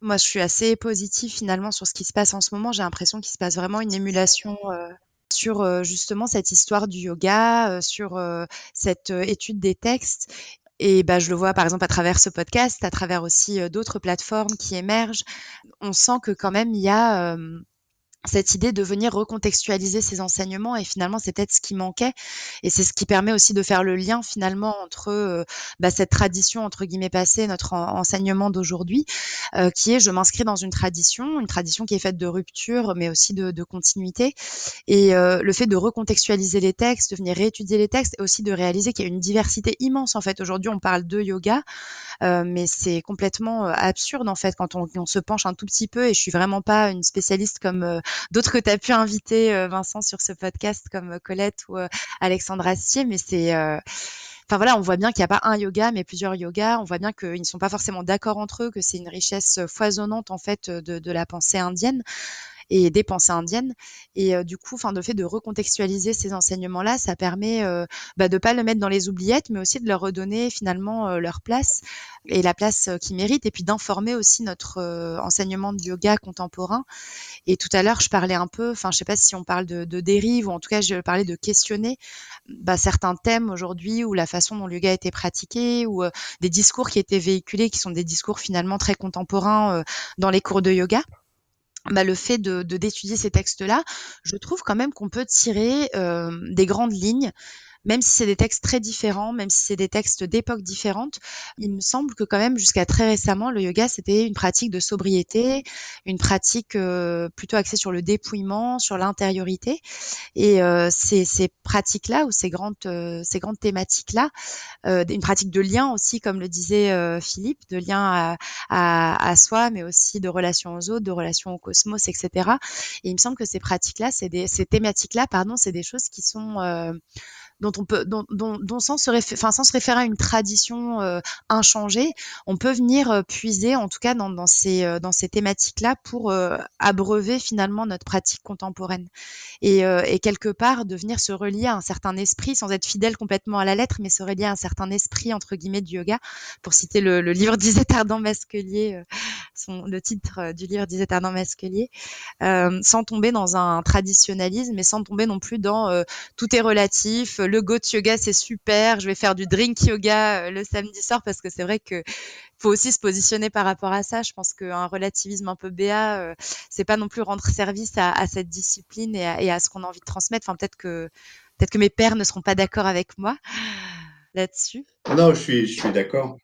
Moi, je suis assez positive finalement sur ce qui se passe en ce moment. J'ai l'impression qu'il se passe vraiment une émulation euh, sur euh, justement cette histoire du yoga, euh, sur cette étude des textes. Et bah, je le vois par exemple à travers ce podcast, à travers aussi d'autres plateformes qui émergent. On sent que quand même il y a cette idée de venir recontextualiser ces enseignements et finalement c'est peut-être ce qui manquait et c'est ce qui permet aussi de faire le lien finalement entre euh, bah, cette tradition entre guillemets passée notre enseignement d'aujourd'hui euh, qui est je m'inscris dans une tradition une tradition qui est faite de rupture mais aussi de, de continuité et euh, le fait de recontextualiser les textes de venir réétudier les textes et aussi de réaliser qu'il y a une diversité immense en fait. Aujourd'hui on parle de yoga mais c'est complètement absurde en fait quand on, on, se penche un tout petit peu et je suis vraiment pas une spécialiste comme d'autres que tu as pu inviter, euh, Vincent, sur ce podcast, comme euh, Colette ou euh, Alexandre Astier, mais c'est enfin voilà, on voit bien qu'il n'y a pas un yoga, mais plusieurs yogas. On voit bien qu'ils ne sont pas forcément d'accord entre eux, que c'est une richesse foisonnante en fait de, de la pensée indienne et des pensées indiennes. Et euh, du coup, enfin, le fait de recontextualiser ces enseignements-là, ça permet euh, bah, de pas le mettre dans les oubliettes, mais aussi de leur redonner finalement euh, leur place et la place qu'ils méritent, et puis d'informer aussi notre enseignement de yoga contemporain. Et tout à l'heure, je parlais un peu, enfin, je sais pas si on parle de, de dérive ou en tout cas, je parlais de questionner bah, certains thèmes aujourd'hui ou la façon dont le yoga a été pratiqué ou des discours qui étaient véhiculés, qui sont des discours finalement très contemporains dans les cours de yoga bah, le fait de d'étudier ces textes-là, je trouve quand même qu'on peut tirer euh, des grandes lignes même si c'est des textes très différents, même si c'est des textes d'époques différentes, il me semble que quand même jusqu'à très récemment, le yoga c'était une pratique de sobriété, une pratique euh, plutôt axée sur le dépouillement, sur l'intériorité. Et euh, ces, pratiques-là ou ces grandes, euh, ces grandes thématiques-là, une pratique de lien aussi, comme le disait Philippe, de lien à, à, à, soi, mais aussi de relation aux autres, de relation au cosmos, etc. Et il me semble que ces pratiques-là, ces thématiques-là, pardon, c'est des choses qui sont dont on peut, dont, dont, dont sans, se enfin, sans se référer à une tradition euh, inchangée, on peut venir euh, puiser, en tout cas dans, dans ces, euh, dans ces thématiques-là, pour abreuver finalement notre pratique contemporaine. Et, et, quelque part, de venir se relier à un certain esprit, sans être fidèle complètement à la lettre, mais se relier à un certain esprit, entre guillemets, du yoga, pour citer le, le livre d'Isée Tardant Masquelier, le titre du livre d'Isée Tardant Masquelier, sans tomber dans un traditionnalisme, mais sans tomber non plus dans tout est relatif, le goat yoga c'est super, je vais faire du drink yoga euh, le samedi soir parce que c'est vrai que faut aussi se positionner par rapport à ça. Je pense qu'un relativisme un peu béat, euh, c'est pas non plus rendre service à, cette discipline et à, ce qu'on a envie de transmettre. Enfin, peut-être que peut-être que mes pères ne seront pas d'accord avec moi là-dessus. Non, je suis, je suis d'accord.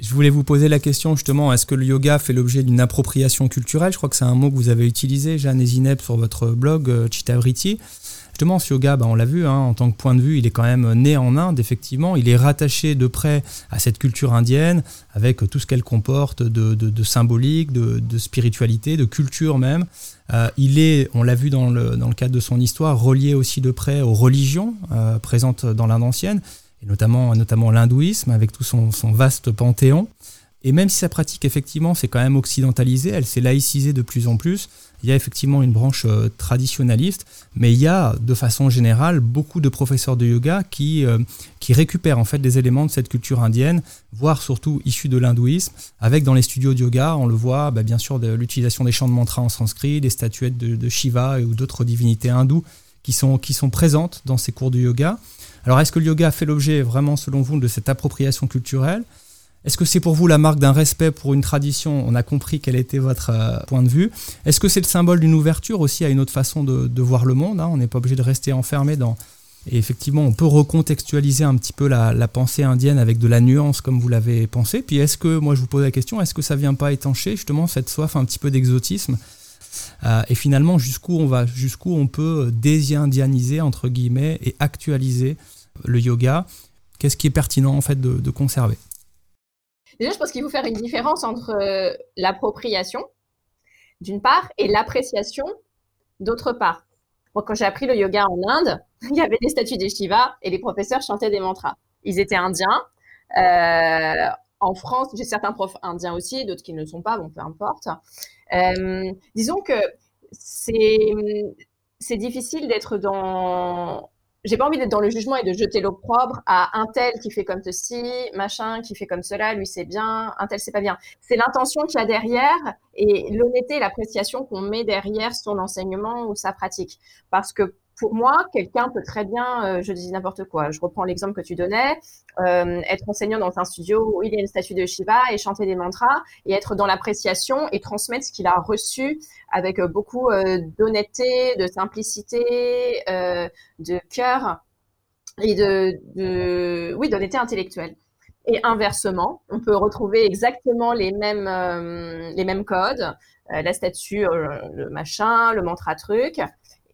Je voulais vous poser la question justement, est-ce que le yoga fait l'objet d'une appropriation culturelle? Je crois que c'est un mot que vous avez utilisé, Jeanne et Zineb, sur votre blog euh, Chitavriti. Justement, ce yoga, bah, on l'a vu, hein, en tant que point de vue, il est quand même né en Inde, effectivement. Il est rattaché de près à cette culture indienne, avec tout ce qu'elle comporte de, symbolique, de, spiritualité, de culture même. Euh, il est, on l'a vu dans le, dans le, cadre de son histoire, relié aussi de près aux religions euh, présentes dans l'Inde ancienne, et notamment, notamment l'hindouisme, avec tout son, vaste panthéon. Et même si sa pratique, effectivement, s'est quand même occidentalisée, elle s'est laïcisée de plus en plus, il y a effectivement une branche euh, traditionnaliste, mais il y a de façon générale beaucoup de professeurs de yoga qui, euh, qui récupèrent en fait des éléments de cette culture indienne, voire surtout issus de l'hindouisme, avec dans les studios de yoga, on le voit bah, bien sûr de l'utilisation des chants de mantras en sanskrit, des statuettes de, Shiva ou d'autres divinités hindoues qui sont, qui sont présentes dans ces cours de yoga. Alors est-ce que le yoga fait l'objet vraiment selon vous de cette appropriation culturelle? Est-ce que c'est pour vous la marque d'un respect pour une tradition? On a compris quel était votre euh, point de vue. Est-ce que c'est le symbole d'une ouverture aussi à une autre façon de, voir le monde hein? On n'est pas obligé de rester enfermé dans... Et effectivement, on peut recontextualiser un petit peu la, pensée indienne avec de la nuance comme vous l'avez pensé. Puis est-ce que, moi je vous pose la question, est-ce que ça vient pas étancher justement cette soif un petit peu d'exotisme? Euh, et finalement jusqu'où on va, jusqu'où on peut désindianiser entre guillemets et actualiser le yoga Qu'est-ce qui est pertinent en fait de conserver? Déjà, je pense qu'il faut faire une différence entre euh, l'appropriation, d'une part, et l'appréciation, d'autre part. Quand j'ai appris le yoga en Inde, <laughs> il y avait des statues des Shiva et les professeurs chantaient des mantras. Ils étaient indiens. Euh, en France, j'ai certains profs indiens aussi, d'autres qui ne le sont pas, bon, peu importe. Euh, disons que c'est difficile d'être dans j'ai pas envie d'être dans le jugement et de jeter l'opprobre à un tel qui fait comme ceci, machin qui fait comme cela, lui c'est bien, un tel c'est pas bien. C'est l'intention qu'il y a derrière et l'honnêteté et l'appréciation qu'on met derrière son enseignement ou sa pratique. Parce que pour moi, quelqu'un peut très bien, euh, je dis n'importe quoi, je reprends l'exemple que tu donnais, euh, être enseignant dans un studio où il y a une statue de Shiva et chanter des mantras et être dans l'appréciation et transmettre ce qu'il a reçu avec euh, beaucoup d'honnêteté, de simplicité, de cœur et de, oui, d'honnêteté intellectuelle. Et inversement, on peut retrouver exactement les mêmes, les mêmes codes, la statue, le machin, le mantra truc,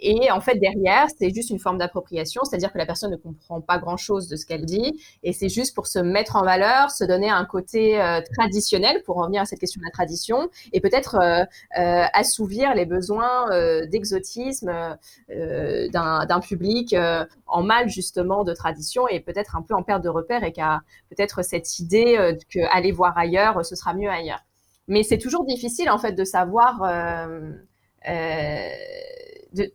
et en fait, derrière, c'est juste une forme d'appropriation, c'est-à-dire que la personne ne comprend pas grand-chose de ce qu'elle dit, et c'est juste pour se mettre en valeur, se donner un côté euh, traditionnel, pour revenir à cette question de la tradition, et peut-être euh, euh, assouvir les besoins d'exotisme d'un public en mal justement de tradition, et peut-être un peu en perte de repère, et a peut-être cette idée que aller voir ailleurs, ce sera mieux ailleurs. Mais c'est toujours difficile en fait de savoir. De,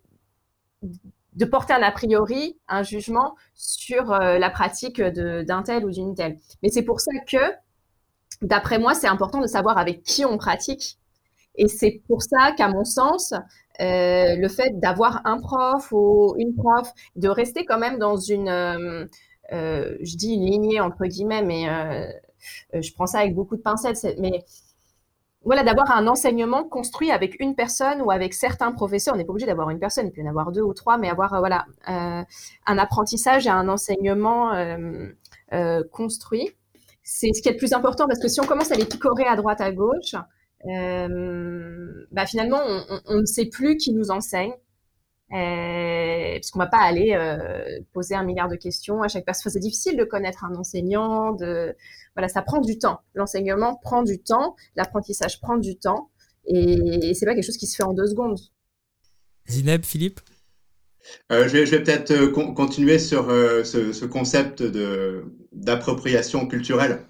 de porter un a priori, un jugement sur euh, la pratique d'un tel ou d'une telle. Mais c'est pour ça que, d'après moi, c'est important de savoir avec qui on pratique. Et c'est pour ça qu'à mon sens, euh, le fait d'avoir un prof ou une prof, de rester quand même dans une, euh, je dis lignée entre guillemets, mais je prends ça avec beaucoup de pincettes, mais voilà, d'avoir un enseignement construit avec une personne ou avec certains professeurs. On n'est pas obligé d'avoir une personne, il peut y en avoir deux ou trois, mais avoir voilà un apprentissage et un enseignement construit. C'est ce qui est le plus important parce que si on commence à les picorer à droite à gauche, bah finalement on, ne sait plus qui nous enseigne. Euh, parce qu'on va pas aller euh, poser un milliard de questions à chaque personne. C'est difficile de connaître un enseignant. De voilà, ça prend du temps. L'enseignement prend du temps, l'apprentissage prend du temps, et, c'est pas quelque chose qui se fait en deux secondes. Zineb, Philippe? Euh, je vais, peut-être continuer sur ce, concept de d'appropriation culturelle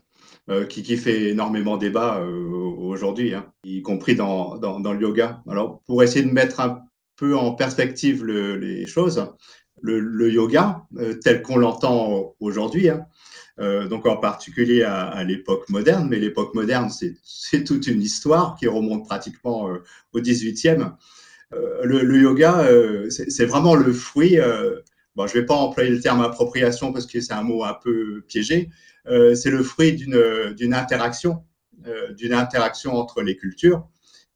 qui, qui, fait énormément débat aujourd'hui, hein, y compris dans, dans, dans, le yoga. Alors, pour essayer de mettre un en perspective les choses. Le, yoga, euh, tel qu'on l'entend aujourd'hui, hein, euh, donc en particulier à, l'époque moderne, mais l'époque moderne, c'est toute une histoire qui remonte pratiquement euh, au 18e. Le, yoga, c'est vraiment le fruit, bon, je ne vais pas employer le terme appropriation parce que c'est un mot un peu piégé, c'est le fruit d'une interaction, d'une interaction entre les cultures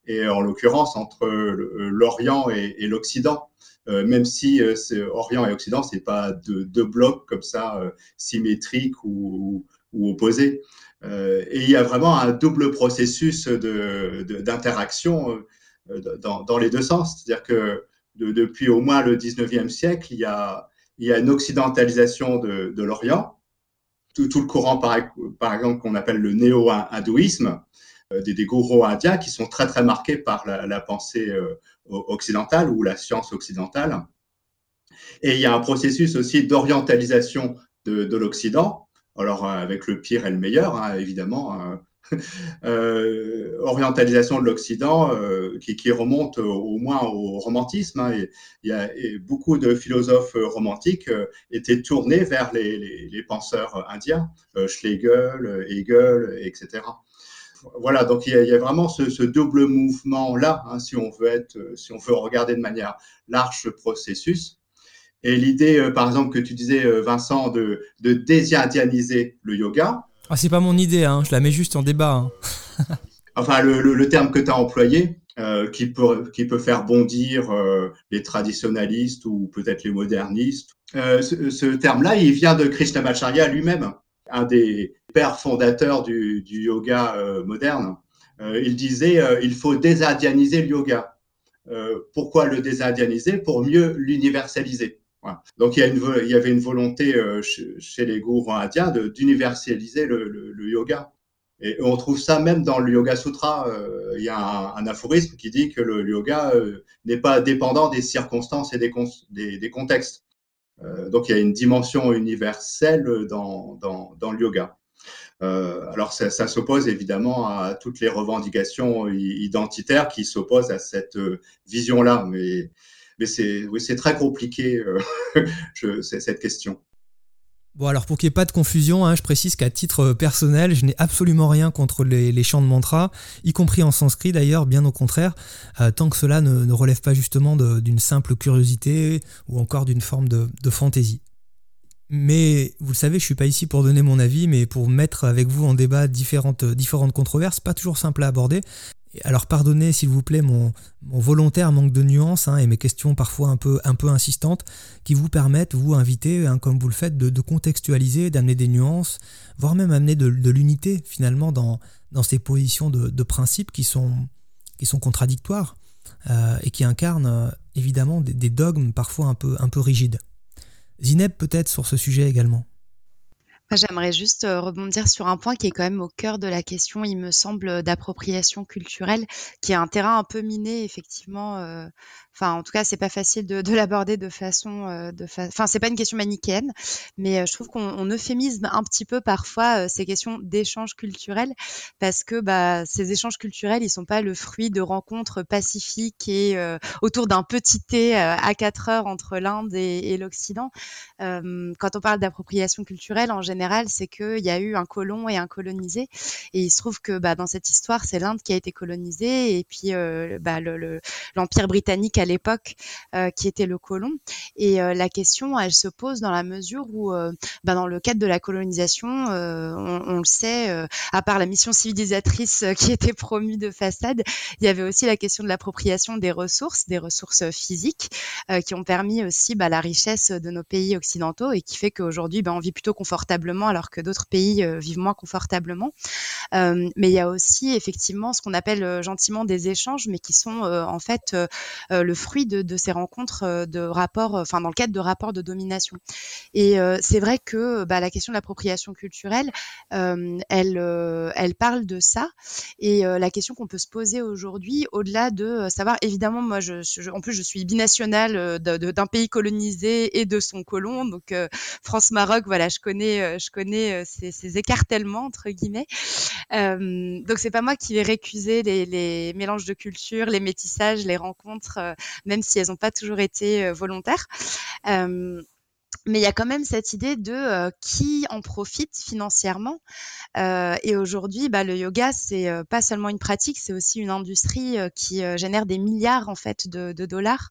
et en l'occurrence entre euh, l'Orient et, l'Occident. Euh, même si euh, Orient et Occident, c'est pas deux, blocs comme ça symétriques ou, opposés. et il y a vraiment un double processus d'interaction dans, les deux sens. C'est-à-dire que depuis au moins le 19e siècle, il y a, il y a une occidentalisation de, l'Orient. Tout, le courant, par, par exemple, qu'on appelle le néo-hindouisme, euh, des, des, gourous indiens qui sont très très marqués par la, pensée euh, occidentale ou la science occidentale. Et il y a un processus aussi d'orientalisation de, l'Occident, alors euh, avec le pire et le meilleur, hein, évidemment. Hein. <laughs> orientalisation de l'Occident qui, remonte au, moins au romantisme. Hein. y a beaucoup de philosophes romantiques étaient tournés vers les, penseurs indiens, Schlegel, Hegel, etc voilà, donc il y a, vraiment ce, double mouvement-là, hein, si on veut être, si on veut regarder de manière large processus. Et l'idée, euh, par exemple, que tu disais, euh, Vincent, de, de désindianiser le yoga. Ah, c'est pas mon idée, hein, je la mets juste en débat. Hein. <laughs> enfin, le, terme que tu as employé, euh, qui, peut, qui peut faire bondir les traditionalistes ou peut-être les modernistes. ce, ce terme-là, il vient de Krishnamacharya lui-même un des pères fondateurs du, yoga euh, moderne, euh, il disait euh, il faut désindianiser le yoga. pourquoi le désindianiser? Pour mieux l'universaliser. Donc il y, avait une volonté chez, les gourous indiens d'universaliser le, yoga. Et on trouve ça même dans le Yoga Sutra. il y a un, aphorisme qui dit que le yoga n'est pas dépendant des circonstances et des contextes. Donc il y a une dimension universelle dans, le yoga. Euh, alors ça, s'oppose évidemment à toutes les revendications identitaires qui s'opposent à cette euh, vision-là, mais, c'est très compliqué <laughs> je, cette question. Bon, alors pour qu'il n'y ait pas de confusion, hein, je précise qu'à titre euh, personnel, je n'ai absolument rien contre les, chants de mantra, y compris en sanskrit d'ailleurs, bien au contraire, euh, tant que cela ne, relève pas justement d'une simple curiosité ou encore d'une forme de, fantaisie. Mais vous le savez, je suis pas ici pour donner mon avis, mais pour mettre avec vous en débat différentes, différentes controverses, pas toujours simple à aborder. Alors pardonnez s'il vous plaît mon, volontaire manque de nuances hein, et mes questions parfois un peu, un peu insistantes qui vous permettent, vous inviter, hein, comme vous le faites, de, contextualiser, d'amener des nuances, voire même amener de, l'unité finalement dans, dans ces positions de, sont, qui sont contradictoires euh, et qui incarnent euh, évidemment des, des, dogmes parfois un peu, un peu rigides. Zineb peut-être sur ce sujet également. J'aimerais juste euh, rebondir sur un point qui est quand même au cœur de la question, il me semble, d'appropriation culturelle, qui est un terrain un peu miné, effectivement, euh, Enfin, en tout cas, c'est pas facile de, de l'aborder de façon, euh, de fa... enfin, c'est pas une question manichéenne, mais euh, je trouve qu'on euphémise un petit peu parfois euh, ces questions d'échanges culturels, parce que bah, ces échanges culturels, ils sont pas le fruit de rencontres pacifiques et autour d'un petit thé à 4 heures entre l'Inde et l'Occident. quand on parle d'appropriation culturelle, en général général, c'est qu'il y a eu un colon et un colonisé. Et il se trouve que bah, dans cette histoire, c'est l'Inde qui a été colonisée et puis euh, bah, l'Empire le, britannique à l'époque euh, qui était le colon. Et euh, la question, elle se pose dans la mesure où, bah, dans le cadre de la colonisation, on, on, le sait, à part la mission civilisatrice qui était promue de façade, il y avait aussi la question de l'appropriation des ressources, des ressources physiques, qui ont permis aussi la richesse de nos pays occidentaux et qui fait qu'aujourd'hui, on vit plutôt confortablement alors que d'autres pays vivent moins confortablement. Euh, mais il y a aussi effectivement ce qu'on appelle euh, gentiment des échanges, mais qui sont euh, en fait le fruit de, ces rencontres de rapports, enfin dans le cadre de rapports de domination. Et c'est vrai que bah, la question de l'appropriation culturelle, elle, elle parle de ça. Et la question qu'on peut se poser aujourd'hui, au-delà de savoir, évidemment, moi, en plus, je suis binationale d'un pays colonisé et de son colon, donc France-Maroc, voilà, je connais, je connais ces, ces écartèlements entre guillemets. Euh, donc c'est pas moi qui vais récuser les, mélanges de cultures, les métissages, les rencontres, euh, même si elles n'ont pas toujours été euh, volontaires. Euh, mais il y a quand même cette idée de euh, qui en profite financièrement. Euh, et aujourd'hui, bah, le yoga, c'est euh, pas seulement une pratique, c'est aussi une industrie euh, qui génère des milliards en fait de, de dollars.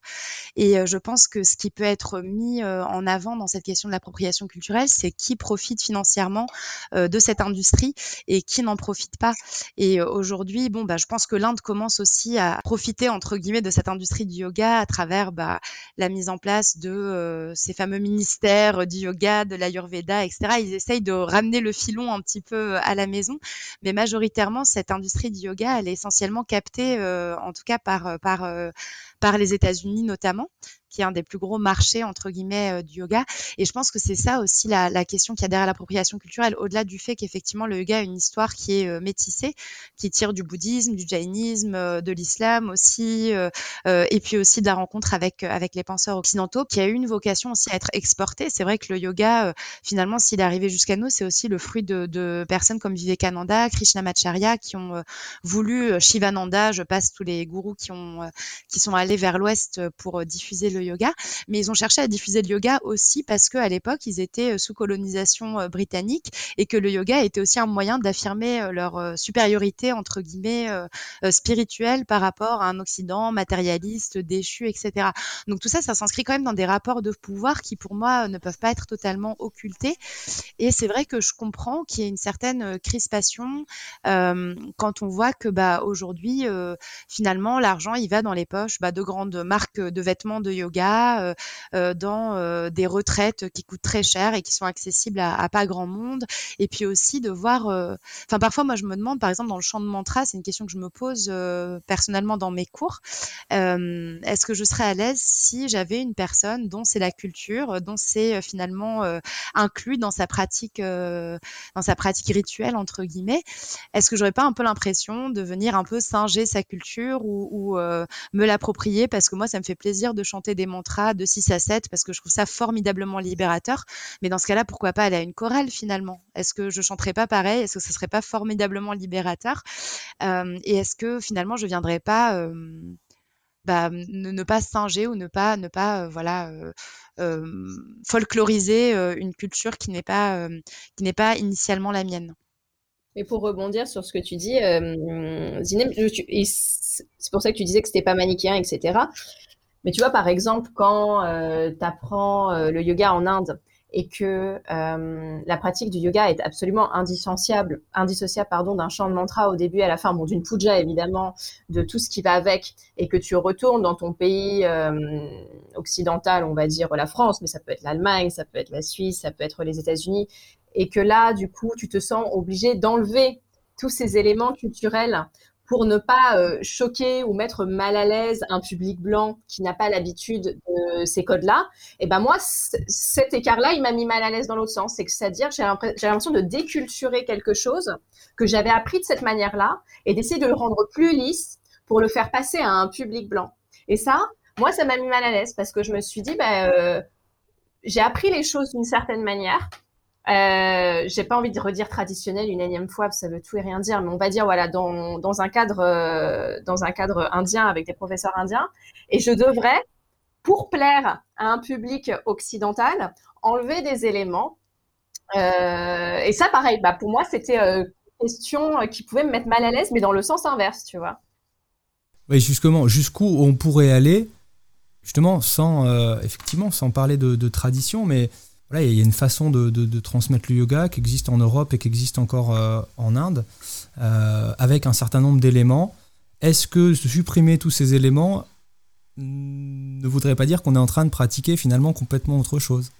Et je pense que ce qui peut être mis en avant dans cette question de l'appropriation culturelle, c'est qui profite financièrement de cette industrie et qui n'en profite pas. Et aujourd'hui, bon, bah, je pense que l'Inde commence aussi à profiter entre guillemets de cette industrie du yoga à travers bah, la mise en place de ces fameux ministères du yoga, de l'ayurveda, etc. Ils essayent de ramener le filon un petit peu euh, à la maison, mais majoritairement cette industrie du yoga, elle est essentiellement captée, euh, en tout cas par euh, par par les États-Unis notamment qui est un des plus gros marchés entre guillemets euh, du yoga. Et je pense que c'est ça aussi la, question qu'il y a derrière l'appropriation culturelle, au-delà du fait qu'effectivement le yoga a une histoire qui est euh, métissée, qui tire du bouddhisme, du jainisme, euh, de l'islam aussi, et puis aussi de la rencontre avec avec les penseurs occidentaux, qui a eu une vocation aussi à être exporté. C'est vrai que le yoga, finalement, s'il est arrivé jusqu'à nous, c'est aussi le fruit de, de, personnes comme Vivekananda, Krishnamacharya, qui ont voulu Shivananda. Je passe tous les gourous qui ont qui sont allés vers l'Ouest pour diffuser le yoga, mais ils ont cherché à diffuser le yoga aussi parce qu'à l'époque, ils étaient euh, sous colonisation euh, britannique et que le yoga était aussi un moyen d'affirmer euh, leur supériorité, entre guillemets, spirituelle par rapport à un Occident matérialiste, déchu, etc. Donc tout ça, ça s'inscrit quand même dans des rapports de pouvoir qui, pour moi, ne peuvent pas être totalement occultés. Et c'est vrai que je comprends qu'il y ait une certaine crispation quand on voit que bah, aujourd'hui, finalement, l'argent, il va dans les poches bah, de grandes marques de vêtements de yoga euh, euh, dans euh, des retraites qui coûtent très cher et qui sont accessibles à, pas grand monde. Et puis aussi de voir, enfin parfois moi je me demande, par exemple dans le champ de mantra, c'est une question que je me pose personnellement dans mes cours. Est-ce que je serais à l'aise si j'avais une personne dont c'est la culture, dont c'est finalement inclus dans sa pratique, dans sa pratique rituelle entre guillemets? Est-ce que j'aurais pas un peu l'impression de venir un peu singer sa culture ou, ou me l'approprier? Parce que moi ça me fait plaisir de chanter des mantras de 6 à 7 parce que je trouve ça formidablement libérateur. Mais dans ce cas-là, pourquoi pas aller à une chorale finalement? Est-ce que je chanterais pas pareil? Est-ce que ce serait pas formidablement libérateur? Euh, Et est-ce que finalement je viendrais pas euh, bah, ne, pas singer ou ne pas ne pas euh, voilà folkloriser une culture qui n'est pas qui n'est pas initialement la mienne? Mais pour rebondir sur ce que tu dis, Zinem, c'est pour ça que tu disais que c'était pas manichéen, etc. Mais tu vois, par exemple, quand euh, tu apprends euh, le yoga en Inde et que euh, la pratique du yoga est absolument indissociable, indissociable pardon, d'un chant de mantra au début et à la fin, bon, d'une puja évidemment, de tout ce qui va avec, et que tu retournes dans ton pays occidental, on va dire la France, mais ça peut être l'Allemagne, ça peut être la Suisse, ça peut être les États-Unis, et que là, du coup, tu te sens obligé d'enlever tous ces éléments culturels pour ne pas euh, choquer ou mettre mal à l'aise un public blanc qui n'a pas l'habitude de ces codes-là, et eh ben moi, cet écart-là, il m'a mis mal à l'aise dans l'autre sens. C'est-à-dire, j'ai l'impression de déculturer quelque chose que j'avais appris de cette manière-là et d'essayer de le rendre plus lisse pour le faire passer à un public blanc. Et ça, moi, ça m'a mis mal à l'aise parce que je me suis dit, ben, j'ai appris les choses d'une certaine manière euh, j'ai pas envie de redire traditionnel une énième fois, ça veut tout et rien dire, mais on va dire voilà dans, dans un cadre euh, dans un cadre indien avec des professeurs indiens, et je devrais, pour plaire à un public occidental, enlever des éléments et ça, pareil, bah, pour moi, c'était une question qui pouvait me mettre mal à l'aise, mais dans le sens inverse, tu vois. Oui, justement, jusqu'où on pourrait aller, justement, sans, effectivement, sans parler de, tradition, mais il y a une façon de, transmettre le yoga qui existe en Europe et qui existe encore en Inde, avec un certain nombre d'éléments. Est-ce que supprimer tous ces éléments ne voudrait pas dire qu'on est en train de pratiquer finalement complètement autre chose?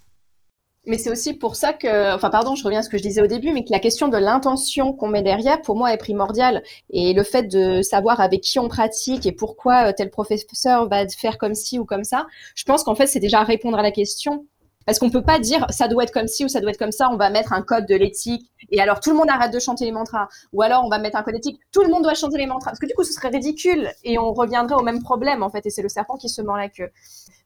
Mais c'est aussi pour ça que, enfin pardon, je reviens à ce que je disais au début, mais que la question de l'intention qu'on met derrière, pour moi, est primordiale. Et le fait de savoir avec qui on pratique et pourquoi tel professeur va faire comme ci ou comme ça, je pense qu'en fait, c'est déjà répondre à la question. Parce qu'on peut pas dire ça doit être comme ci ou ça doit être comme ça, on va mettre un code de l'éthique et alors tout le monde arrête de chanter les mantras. Ou alors on va mettre un code éthique, tout le monde doit chanter les mantras. Parce que du coup ce serait ridicule et on reviendrait au même problème en fait et c'est le serpent qui se mord la queue.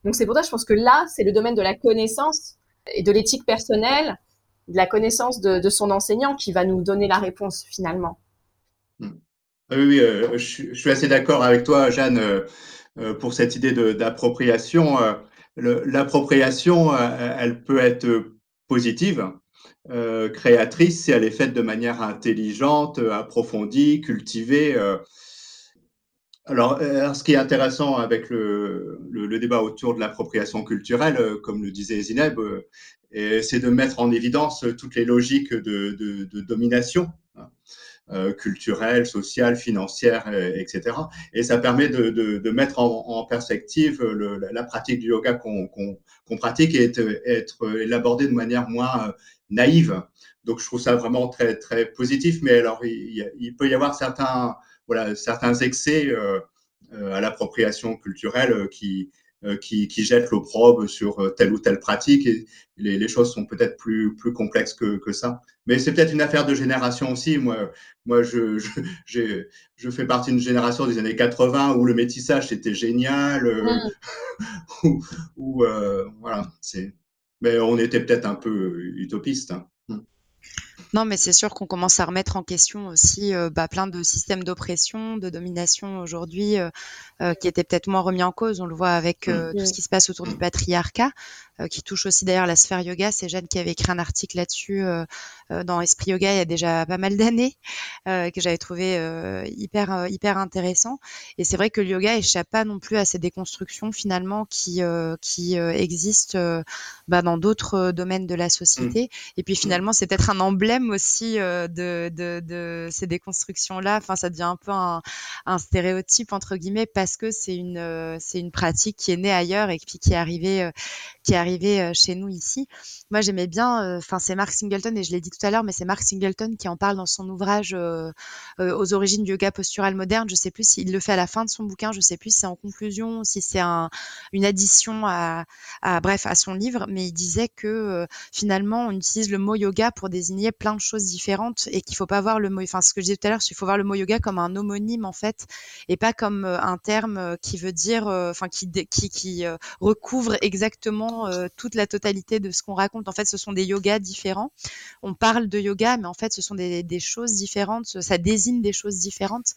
Donc c'est pour ça je pense que là c'est le domaine de la connaissance et de l'éthique personnelle, de la connaissance de, son enseignant qui va nous donner la réponse finalement. Hmm. Ah oui, oui euh, je, suis assez d'accord avec toi Jeanne euh, euh, pour cette idée d'appropriation l'appropriation, euh, elle peut être positive, euh, créatrice, si elle est faite de manière intelligente, approfondie, cultivée. Euh. Alors, ce qui est intéressant avec le, débat autour de l'appropriation culturelle, comme le disait Zineb, c'est de mettre en évidence toutes les logiques de domination euh, sociale, financière, euh, etc. Et ça permet de, de, mettre en, perspective le, la pratique du yoga qu'on pratique et être, être de manière moins euh, naïve. Donc je trouve ça vraiment très très positif. Mais alors il, peut y avoir certains voilà certains excès euh, à l'appropriation culturelle qui euh, qui, qui jettent l'opprobre sur euh, telle ou telle pratique. Et les, les choses sont peut-être plus, plus complexes que, que ça. Mais c'est peut-être une affaire de génération aussi. Moi, moi je, je, <laughs> je fais partie d'une génération des années 80 où le métissage c'était génial. Euh, mm. <laughs> où, voilà, c'est. Mais on était peut-être un peu utopiste. Hein. Non, mais c'est sûr qu'on commence à remettre en question aussi euh, bah, plein de systèmes d'oppression, de domination aujourd'hui euh, euh, qui étaient peut-être moins remis en cause. On le voit avec mmh. tout ce qui se passe autour du patriarcat, qui touche aussi d'ailleurs la sphère yoga. C'est Jeanne qui avait écrit un article là-dessus dans Esprit Yoga il y a déjà pas mal d'années, que j'avais trouvé hyper hyper intéressant. Et c'est vrai que le yoga échappe pas non plus à ces déconstructions finalement qui qui existent bah, dans d'autres domaines de la société. Mmh. Et puis finalement, c'est peut-être un emblème aussi euh, de, ces déconstructions-là. Enfin, ça devient un peu un, un stéréotype entre guillemets parce que c'est une euh, c'est une pratique qui est née ailleurs et puis qui est arrivée euh, qui est arrivée chez nous ici. Moi, j'aimais bien. Enfin, c'est Mark Singleton et je l'ai dit tout à l'heure, mais c'est Mark Singleton qui en parle dans son ouvrage aux origines du yoga postural moderne. Je sais plus s'il le fait à la fin de son bouquin. Je sais plus si c'est en conclusion, si c'est un, une addition à, bref à son livre, mais il disait que finalement on utilise le mot yoga pour désigner plein de choses différentes et qu'il faut pas voir le mot, enfin ce que je disais tout à l'heure, il faut voir le mot yoga comme un homonyme en fait et pas comme euh, un terme euh, qui veut dire, euh, enfin qui recouvre exactement toute la totalité de ce qu'on raconte. En fait, ce sont des yogas différents. On parle de yoga, mais en fait, ce sont des, choses différentes. Ça désigne des choses différentes.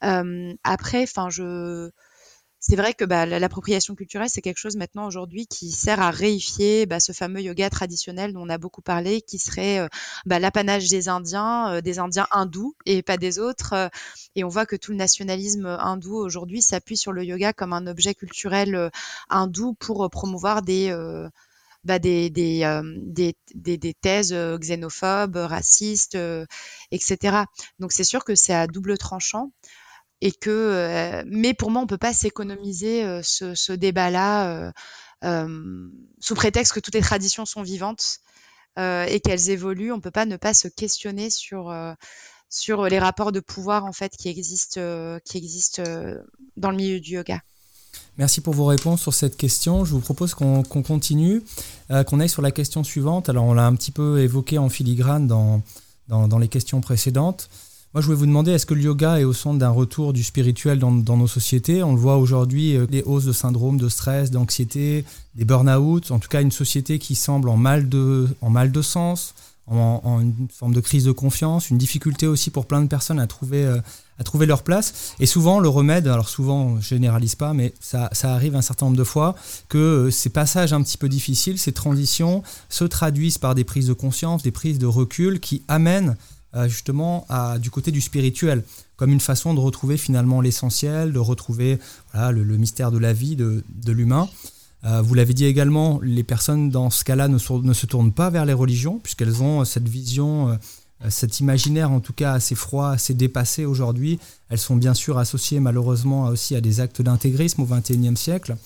après, enfin je c'est vrai que bah, l'appropriation culturelle, c'est quelque chose maintenant aujourd'hui qui sert à réifier bah, ce fameux yoga traditionnel dont on a beaucoup parlé, qui serait euh, bah, l'apanage des Indiens, euh, des Indiens hindous et pas des autres. Euh, et on voit que tout le nationalisme hindou aujourd'hui s'appuie sur le yoga comme un objet culturel hindou pour promouvoir des thèses xénophobes, racistes, etc. Donc c'est sûr que c'est à double tranchant et que euh, mais pour moi on peut pas s'économiser euh, ce, débat-là euh, sous prétexte que toutes les traditions sont vivantes et qu'elles évoluent. On peut pas ne pas se questionner sur sur les rapports de pouvoir en fait qui existent qui existent dans le milieu du yoga. Merci pour vos réponses sur cette question. Je vous propose qu'on continue, qu'on aille sur la question suivante. Alors, on l'a un petit peu évoqué en filigrane dans, dans les questions précédentes. Moi, je voulais vous demander, est-ce que le yoga est au centre d'un retour du spirituel dans, nos sociétés? On le voit aujourd'hui, euh, des hausses de syndrome, de stress, d'anxiété, des burn-out, en tout cas une société qui semble en mal de, en mal de sens, en, une forme de crise de confiance, une difficulté aussi pour plein de personnes à trouver, euh, à trouver leur place. Et souvent, le remède, alors souvent, je généralise pas, mais ça, ça arrive un certain nombre de fois, que euh, ces passages un petit peu difficiles, ces transitions, se traduisent par des prises de conscience, des prises de recul qui amènent justement à, du côté du spirituel, comme une façon de retrouver finalement l'essentiel, de retrouver le, mystère de la vie, de, l'humain. Euh, vous l'avez dit également, les personnes dans ce cas-là ne, se tournent pas vers les religions, puisqu'elles ont cette vision, euh, cet imaginaire en tout cas assez froid, assez dépassé aujourd'hui. Elles sont bien sûr associées malheureusement aussi à des actes d'intégrisme au XXIe siècle.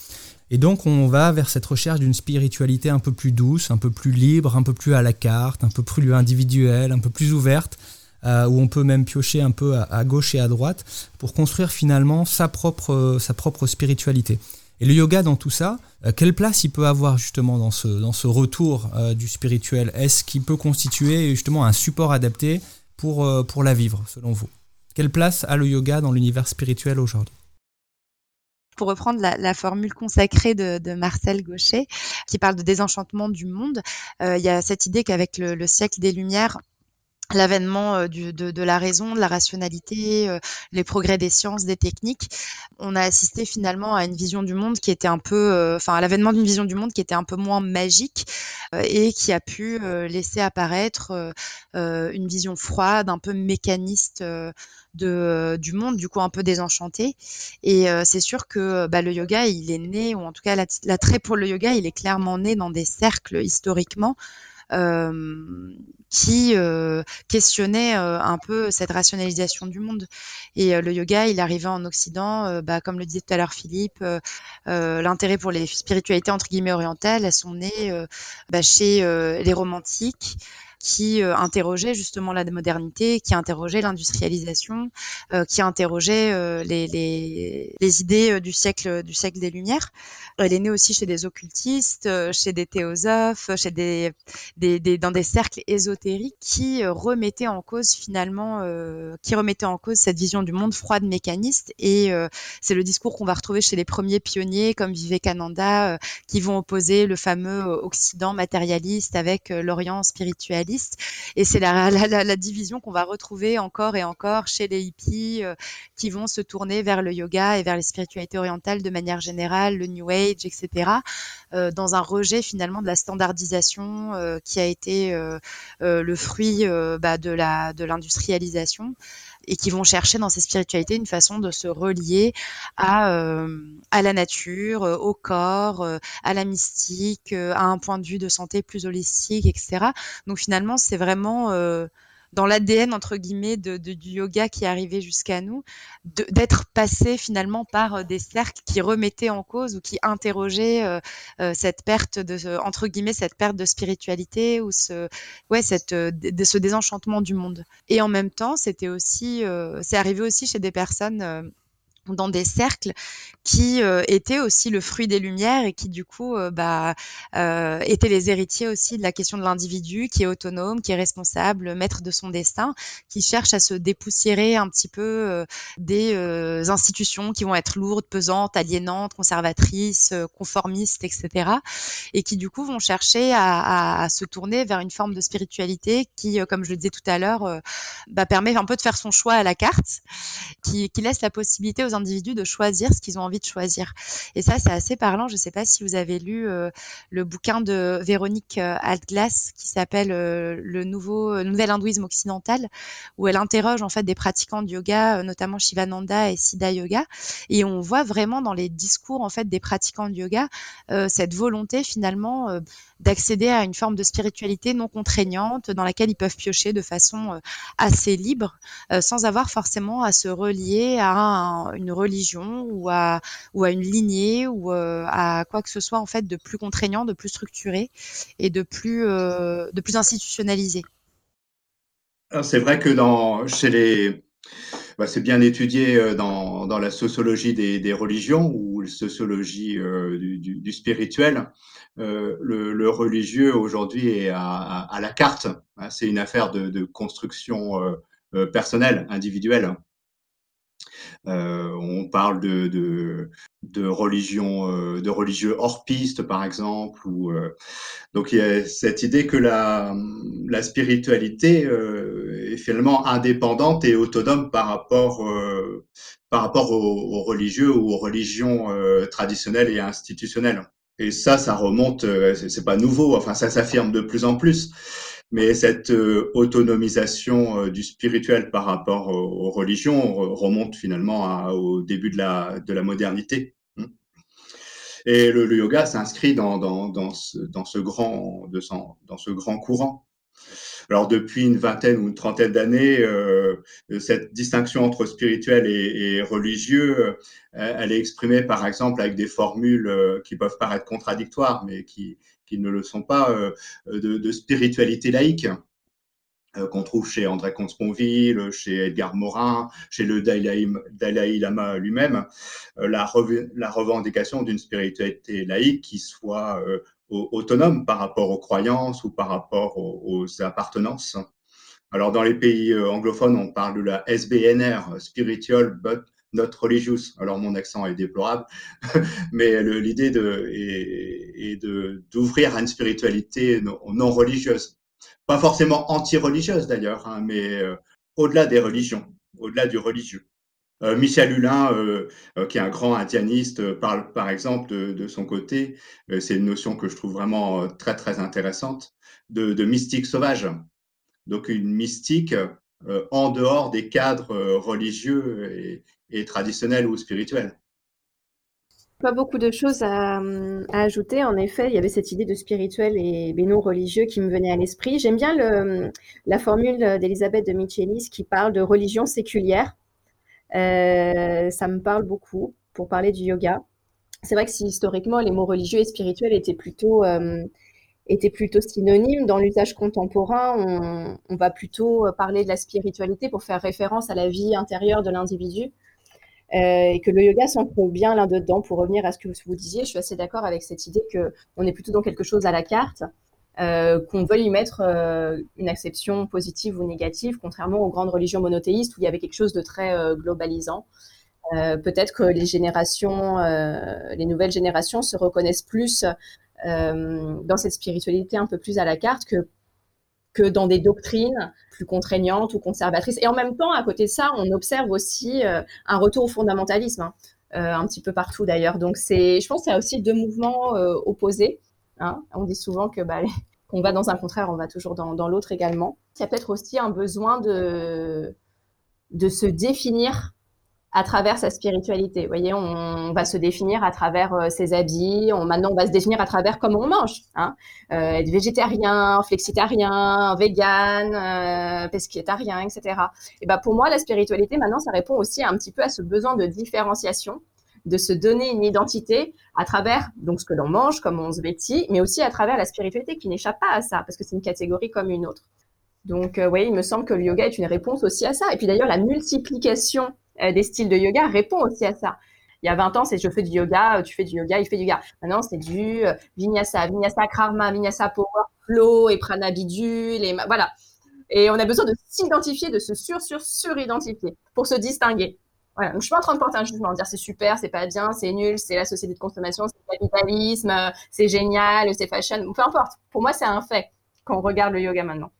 Et donc on va vers cette recherche d'une spiritualité un peu plus douce, un peu plus libre, un peu plus à la carte, un peu plus individuelle, un peu plus ouverte, euh, où on peut même piocher un peu à, gauche et à droite pour construire finalement sa propre, sa propre spiritualité. Et le yoga dans tout ça, euh, quelle place il peut avoir justement dans ce, dans ce retour euh, du spirituel? Est-ce qu'il peut constituer justement un support adapté pour, euh, pour la vivre, selon vous? Quelle place a le yoga dans l'univers spirituel aujourd'hui? Pour reprendre la, formule consacrée de, Marcel Gaucher, qui parle de désenchantement du monde, il y a cette idée qu'avec le, siècle des Lumières, l'avènement euh, de, de, la raison, de la rationalité, euh, les progrès des sciences, des techniques, on a assisté finalement à une vision du monde qui était un peu, euh, enfin à l'avènement d'une vision du monde qui était un peu moins magique et qui a pu laisser apparaître une vision froide, un peu mécaniste de, du monde, du coup un peu désenchanté. Et c'est sûr que bah, le yoga, il est né, ou en tout cas l'attrait pour le yoga, il est clairement né dans des cercles historiquement euh, qui euh, questionnait euh, un peu cette rationalisation du monde. Et le yoga, il arrivait en Occident, bah, comme le disait tout à l'heure Philippe, l'intérêt pour les spiritualités entre guillemets orientales, elles sont nées bah, chez les romantiques qui euh, interrogeait justement la modernité, qui interrogeait l'industrialisation, euh, qui interrogeait euh, les, idées du siècle des Lumières. Elle est née aussi chez des occultistes, chez des théosophes, chez des, dans des cercles ésotériques qui remettaient en cause finalement, qui remettaient en cause cette vision du monde froide mécaniste. Et c'est le discours qu'on va retrouver chez les premiers pionniers comme Vivekananda, qui vont opposer le fameux Occident matérialiste avec l'Orient spiritualiste et c'est la, division qu'on va retrouver encore et encore chez les hippies euh, qui vont se tourner vers le yoga et vers les spiritualités orientales de manière générale, le New Age, etc., euh, dans un rejet finalement de la standardisation euh, qui a été le fruit bah, de l'industrialisation et qui vont chercher dans ces spiritualités une façon de se relier à, euh, la nature, euh, au corps, euh, à la mystique, à un point de vue de santé plus holistique, etc. Donc finalement, c'est vraiment dans l'ADN entre guillemets de, de, du yoga qui est arrivé jusqu'à nous, d'être passé finalement par euh, des cercles qui remettaient en cause ou qui interrogeaient euh, euh, cette perte de entre guillemets cette perte de spiritualité ou ce ouais cette de, ce désenchantement du monde. Et en même temps, c'était aussi c'est arrivé aussi chez des personnes dans des cercles qui euh, étaient aussi le fruit des Lumières et qui du coup euh, bah, euh, étaient les héritiers aussi de la question de l'individu qui est autonome, qui est responsable, maître de son destin, qui cherche à se dépoussiérer un petit peu des institutions qui vont être lourdes, pesantes, aliénantes, conservatrices, conformistes, etc. Et qui du coup vont chercher à, à, se tourner vers une forme de spiritualité qui, comme je le disais tout à l'heure, bah, permet un peu de faire son choix à la carte, qui, qui laisse la possibilité aux individus de choisir ce qu'ils ont envie de choisir. Et ça, c'est assez parlant. Je ne sais pas si vous avez lu euh, le bouquin de Véronique euh, Altglass qui s'appelle euh, le nouveau nouvel hindouisme occidental, où elle interroge en fait des pratiquants de yoga, notamment Shivananda et Siddha Yoga, et on voit vraiment dans les discours en fait des pratiquants de yoga cette volonté finalement d'accéder à une forme de spiritualité non contraignante dans laquelle ils peuvent piocher de façon assez libre, sans avoir forcément à se relier à une religion ou à, ou à une lignée ou euh, à quoi que ce soit en fait de plus contraignant, de plus structuré et de plus, euh, de plus institutionnalisé. C'est vrai que dans, chez les, bah, c'est bien étudié euh, dans, dans la sociologie des, des, religions ou la sociologie du, du, spirituel. Le, religieux aujourd'hui est à, à, la carte. Hein. C'est une affaire de, construction personnelle, individuelle. On parle de, de, de religion, de religieux hors piste, par exemple. Ou, donc il y a cette idée que la, la spiritualité est finalement indépendante et autonome par rapport, par rapport aux, religieux ou aux religions traditionnelles et institutionnelles. Et ça, ça remonte, c'est pas nouveau, enfin ça s'affirme de plus en plus. Mais cette euh, autonomisation euh, du spirituel par rapport aux, religions remonte finalement au début de la, de la modernité. Hmm. Et le, yoga s'inscrit dans, dans, ce, dans, ce grand, dans ce grand courant. Alors depuis une vingtaine ou une trentaine d'années, euh, cette distinction entre spirituel et religieux, elle est exprimée par exemple avec des formules qui peuvent paraître contradictoires, mais qui, ne le sont pas, euh, de, spiritualité laïque euh, qu'on trouve chez André Comte-Sponville, chez Edgar Morin, chez le Dalai, Lama lui-même, euh, la, la, revendication d'une spiritualité laïque qui soit autonome par rapport aux croyances ou par rapport aux, aux appartenances. Alors dans les pays anglophones, on parle de la SBNR, Spiritual But notre religious. Alors mon accent est déplorable, <laughs> mais l'idée de, est, de d'ouvrir à une spiritualité non, religieuse, pas forcément anti-religieuse d'ailleurs, hein, mais euh, au-delà des religions, au-delà du religieux. Euh, Michel Hulin, euh, qui est un grand indianiste, parle par exemple de, son côté, c'est une notion que je trouve vraiment très très intéressante, de, de mystique sauvage. Donc une mystique en dehors des cadres religieux et, et traditionnel ou spirituel. Pas beaucoup de choses à, ajouter. En effet, il y avait cette idée de spirituel et non religieux qui me venait à l'esprit. J'aime bien le, la formule d'Elisabeth de Michelis qui parle de religion séculière. Euh, ça me parle beaucoup pour parler du yoga. C'est vrai que si historiquement les mots religieux et spirituels étaient plutôt, euh, plutôt synonymes, dans l'usage contemporain, on, va plutôt parler de la spiritualité pour faire référence à la vie intérieure de l'individu et que le yoga s'entre bien l'un dedans. Pour revenir à ce que vous disiez, je suis assez d'accord avec cette idée que on est plutôt dans quelque chose à la carte, euh, qu'on veuille y mettre euh, une acception positive ou négative, contrairement aux grandes religions monothéistes où il y avait quelque chose de très euh, globalisant. Euh, peut-être que les générations, les nouvelles générations se reconnaissent plus dans cette spiritualité un peu plus à la carte que que dans des doctrines plus contraignantes ou conservatrices. Et en même temps, à côté de ça, on observe aussi euh, un retour au fondamentalisme, hein, euh, un petit peu partout d'ailleurs. Donc, c'est, je pense qu'il y a aussi deux mouvements euh, opposés. Hein. On dit souvent que bah, qu'on va dans un contraire, on va toujours dans, dans l'autre également. Il y a peut-être aussi un besoin de, de se définir à travers sa spiritualité. Vous voyez, on, va se définir à travers euh, ses habits. On, maintenant, on va se définir à travers comment on mange. Hein. Euh, être végétarien, flexitarien, vegan, euh, etc. Et ben pour moi, la spiritualité, maintenant, ça répond aussi un petit peu à ce besoin de différenciation, de se donner une identité à travers donc ce que l'on mange, comme on se vêtit, mais aussi à travers la spiritualité qui n'échappe pas à ça, parce que c'est une catégorie comme une autre. Donc, euh, oui, il me semble que le yoga est une réponse aussi à ça. Et puis d'ailleurs, la multiplication des styles de yoga répond aussi à ça. Il y a 20 ans, c'est je fais du yoga, euh, tu fais du yoga, il fait du yoga. Maintenant, c'est du euh, vinyasa, vinyasa karma, vinyasa power, flow et prana bidule, et voilà. Et on a besoin de s'identifier, de se sur, sur, sur-identifier pour se distinguer. Voilà. Donc, je suis pas en train de porter un jugement, dire c'est super, c'est pas bien, c'est nul, c'est la société de consommation, c'est le capitalisme, c'est génial, c'est fashion, peu importe. Pour moi, c'est un fait quand on regarde le yoga maintenant.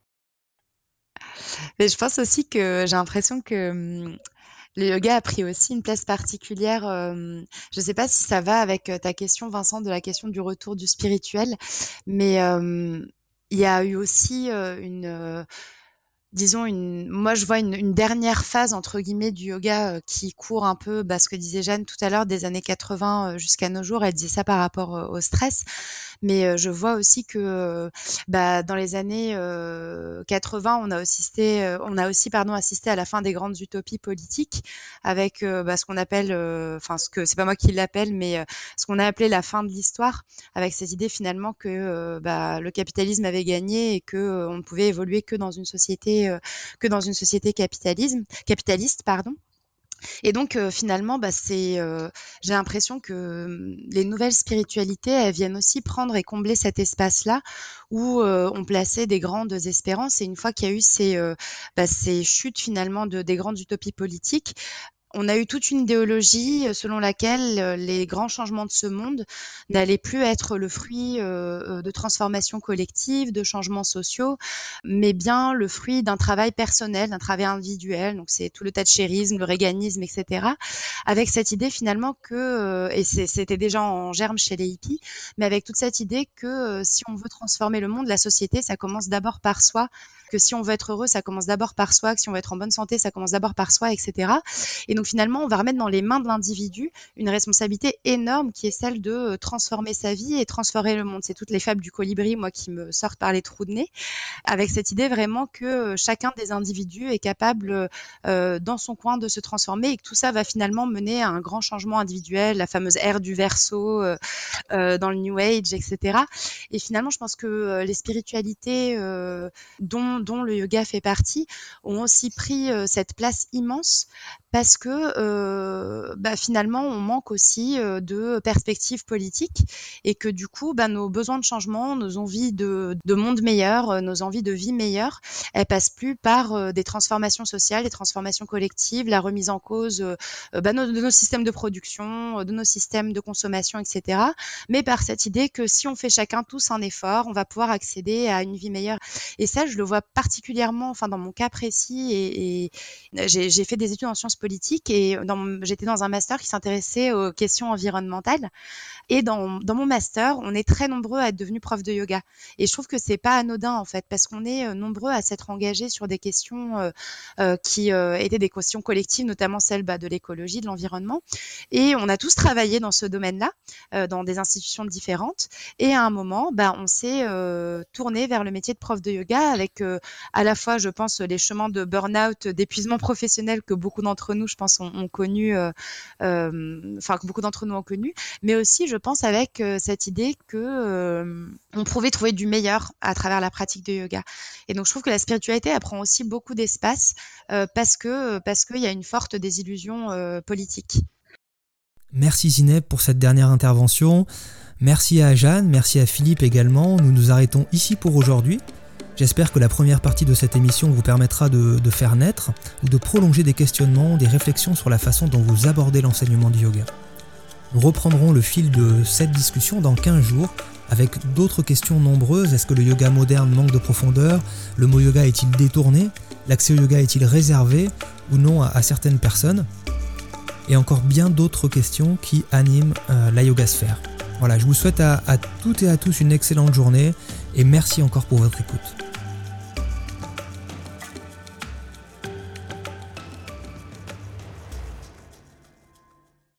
Mais je pense aussi que j'ai l'impression que hum, le yoga a pris aussi une place particulière. je ne sais pas si ça va avec ta question, Vincent, de la question du retour du spirituel, mais il y a eu aussi une disons une moi je vois une, dernière phase entre guillemets du yoga qui court un peu bah, ce que disait Jeanne tout à l'heure des années 80 jusqu'à nos jours elle disait ça par rapport au stress mais je vois aussi que bah, dans les années 80, on a assisté, on a aussi pardon assisté à la fin des grandes utopies politiques avec bah, ce qu'on appelle, enfin ce que c'est pas moi qui l'appelle, mais ce qu'on a appelé la fin de l'histoire, avec cette idée finalement que bah, le capitalisme avait gagné et que on ne pouvait évoluer que dans une société que dans une société capitalisme capitaliste pardon et donc euh, finalement, bah, euh, j'ai l'impression que hum, les nouvelles spiritualités, elles viennent aussi prendre et combler cet espace-là où euh, on plaçait des grandes espérances. Et une fois qu'il y a eu ces, bah, ces chutes finalement de des grandes utopies politiques, on a eu toute une idéologie euh, selon laquelle euh, les grands changements de ce monde n'allaient plus être le fruit euh, de transformations collectives, de changements sociaux, mais bien le fruit d'un travail personnel, d'un travail individuel. Donc c'est tout le thatchérisme, le réganisme, etc. Avec cette idée finalement que, et c'était déjà en germe chez les hippies, mais avec toute cette idée que si on veut transformer le monde, la société, ça commence d'abord par soi, que si on veut être heureux, ça commence d'abord par soi, que si on veut être en bonne santé, ça commence d'abord par soi, etc. Et donc finalement, on va remettre dans les mains de l'individu une responsabilité énorme qui est celle de euh, transformer sa vie et transformer le monde. C'est toutes les fables du colibri, moi, qui me sortent par les trous de nez, avec cette idée vraiment que euh, chacun des individus est capable euh, dans son coin de se transformer et que tout ça va finalement mener à un grand changement individuel, la fameuse ère du verso dans le New Age, etc. Et finalement, je pense que les spiritualités dont dont le yoga fait partie, ont aussi pris euh, cette place immense parce que euh, bah, finalement on manque aussi euh, de perspectives politiques et que du coup bah, nos besoins de changement, nos envies de, de, monde meilleur, nos envies de vie meilleure, elles passent plus par des transformations sociales, des transformations collectives, la remise en cause bah, de nos systèmes de production, de nos systèmes de consommation, etc. Mais par cette idée que si on fait chacun tous un effort, on va pouvoir accéder à une vie meilleure. Et ça, je le vois particulièrement, enfin dans mon cas précis, et, j'ai fait des études en sciences politiques et j'étais dans un master qui s'intéressait aux questions environnementales. Et dans, mon master, on est très nombreux à être devenus profs de yoga. Et je trouve que c'est pas anodin en fait, parce qu'on est euh, nombreux à s'être engagés sur des questions euh, euh, qui étaient des questions collectives, notamment celles bah, de l'écologie, de l'environnement. Et on a tous travaillé dans ce domaine-là, dans des institutions différentes. Et à un moment, bah, on s'est tourné vers le métier de prof de yoga avec à la fois, je pense, les chemins de burn-out, d'épuisement professionnel que beaucoup d'entre nous, je pense, ont, connu, euh, euh, enfin que beaucoup d'entre nous ont connu, mais aussi, je pense, avec euh, cette idée que on pouvait trouver du meilleur à travers la pratique de yoga. Et donc, je trouve que la spiritualité elle prend aussi beaucoup d'espace parce que parce qu'il y a une forte désillusion politique. Merci Zineb pour cette dernière intervention. Merci à Jeanne, merci à Philippe également. Nous nous arrêtons ici pour aujourd'hui. J'espère que la première partie de cette émission vous permettra de, faire naître ou de prolonger des questionnements, des réflexions sur la façon dont vous abordez l'enseignement du yoga. Nous reprendrons le fil de cette discussion dans 15 jours avec d'autres questions nombreuses. Est-ce que le yoga moderne manque de profondeur? Le mot yoga est-il détourné? L'accès au yoga est-il réservé ou non à, certaines personnes? Et encore bien d'autres questions qui animent euh, la yoga sphère. Voilà, je vous souhaite à toutes et à tous une excellente journée et merci encore pour votre écoute.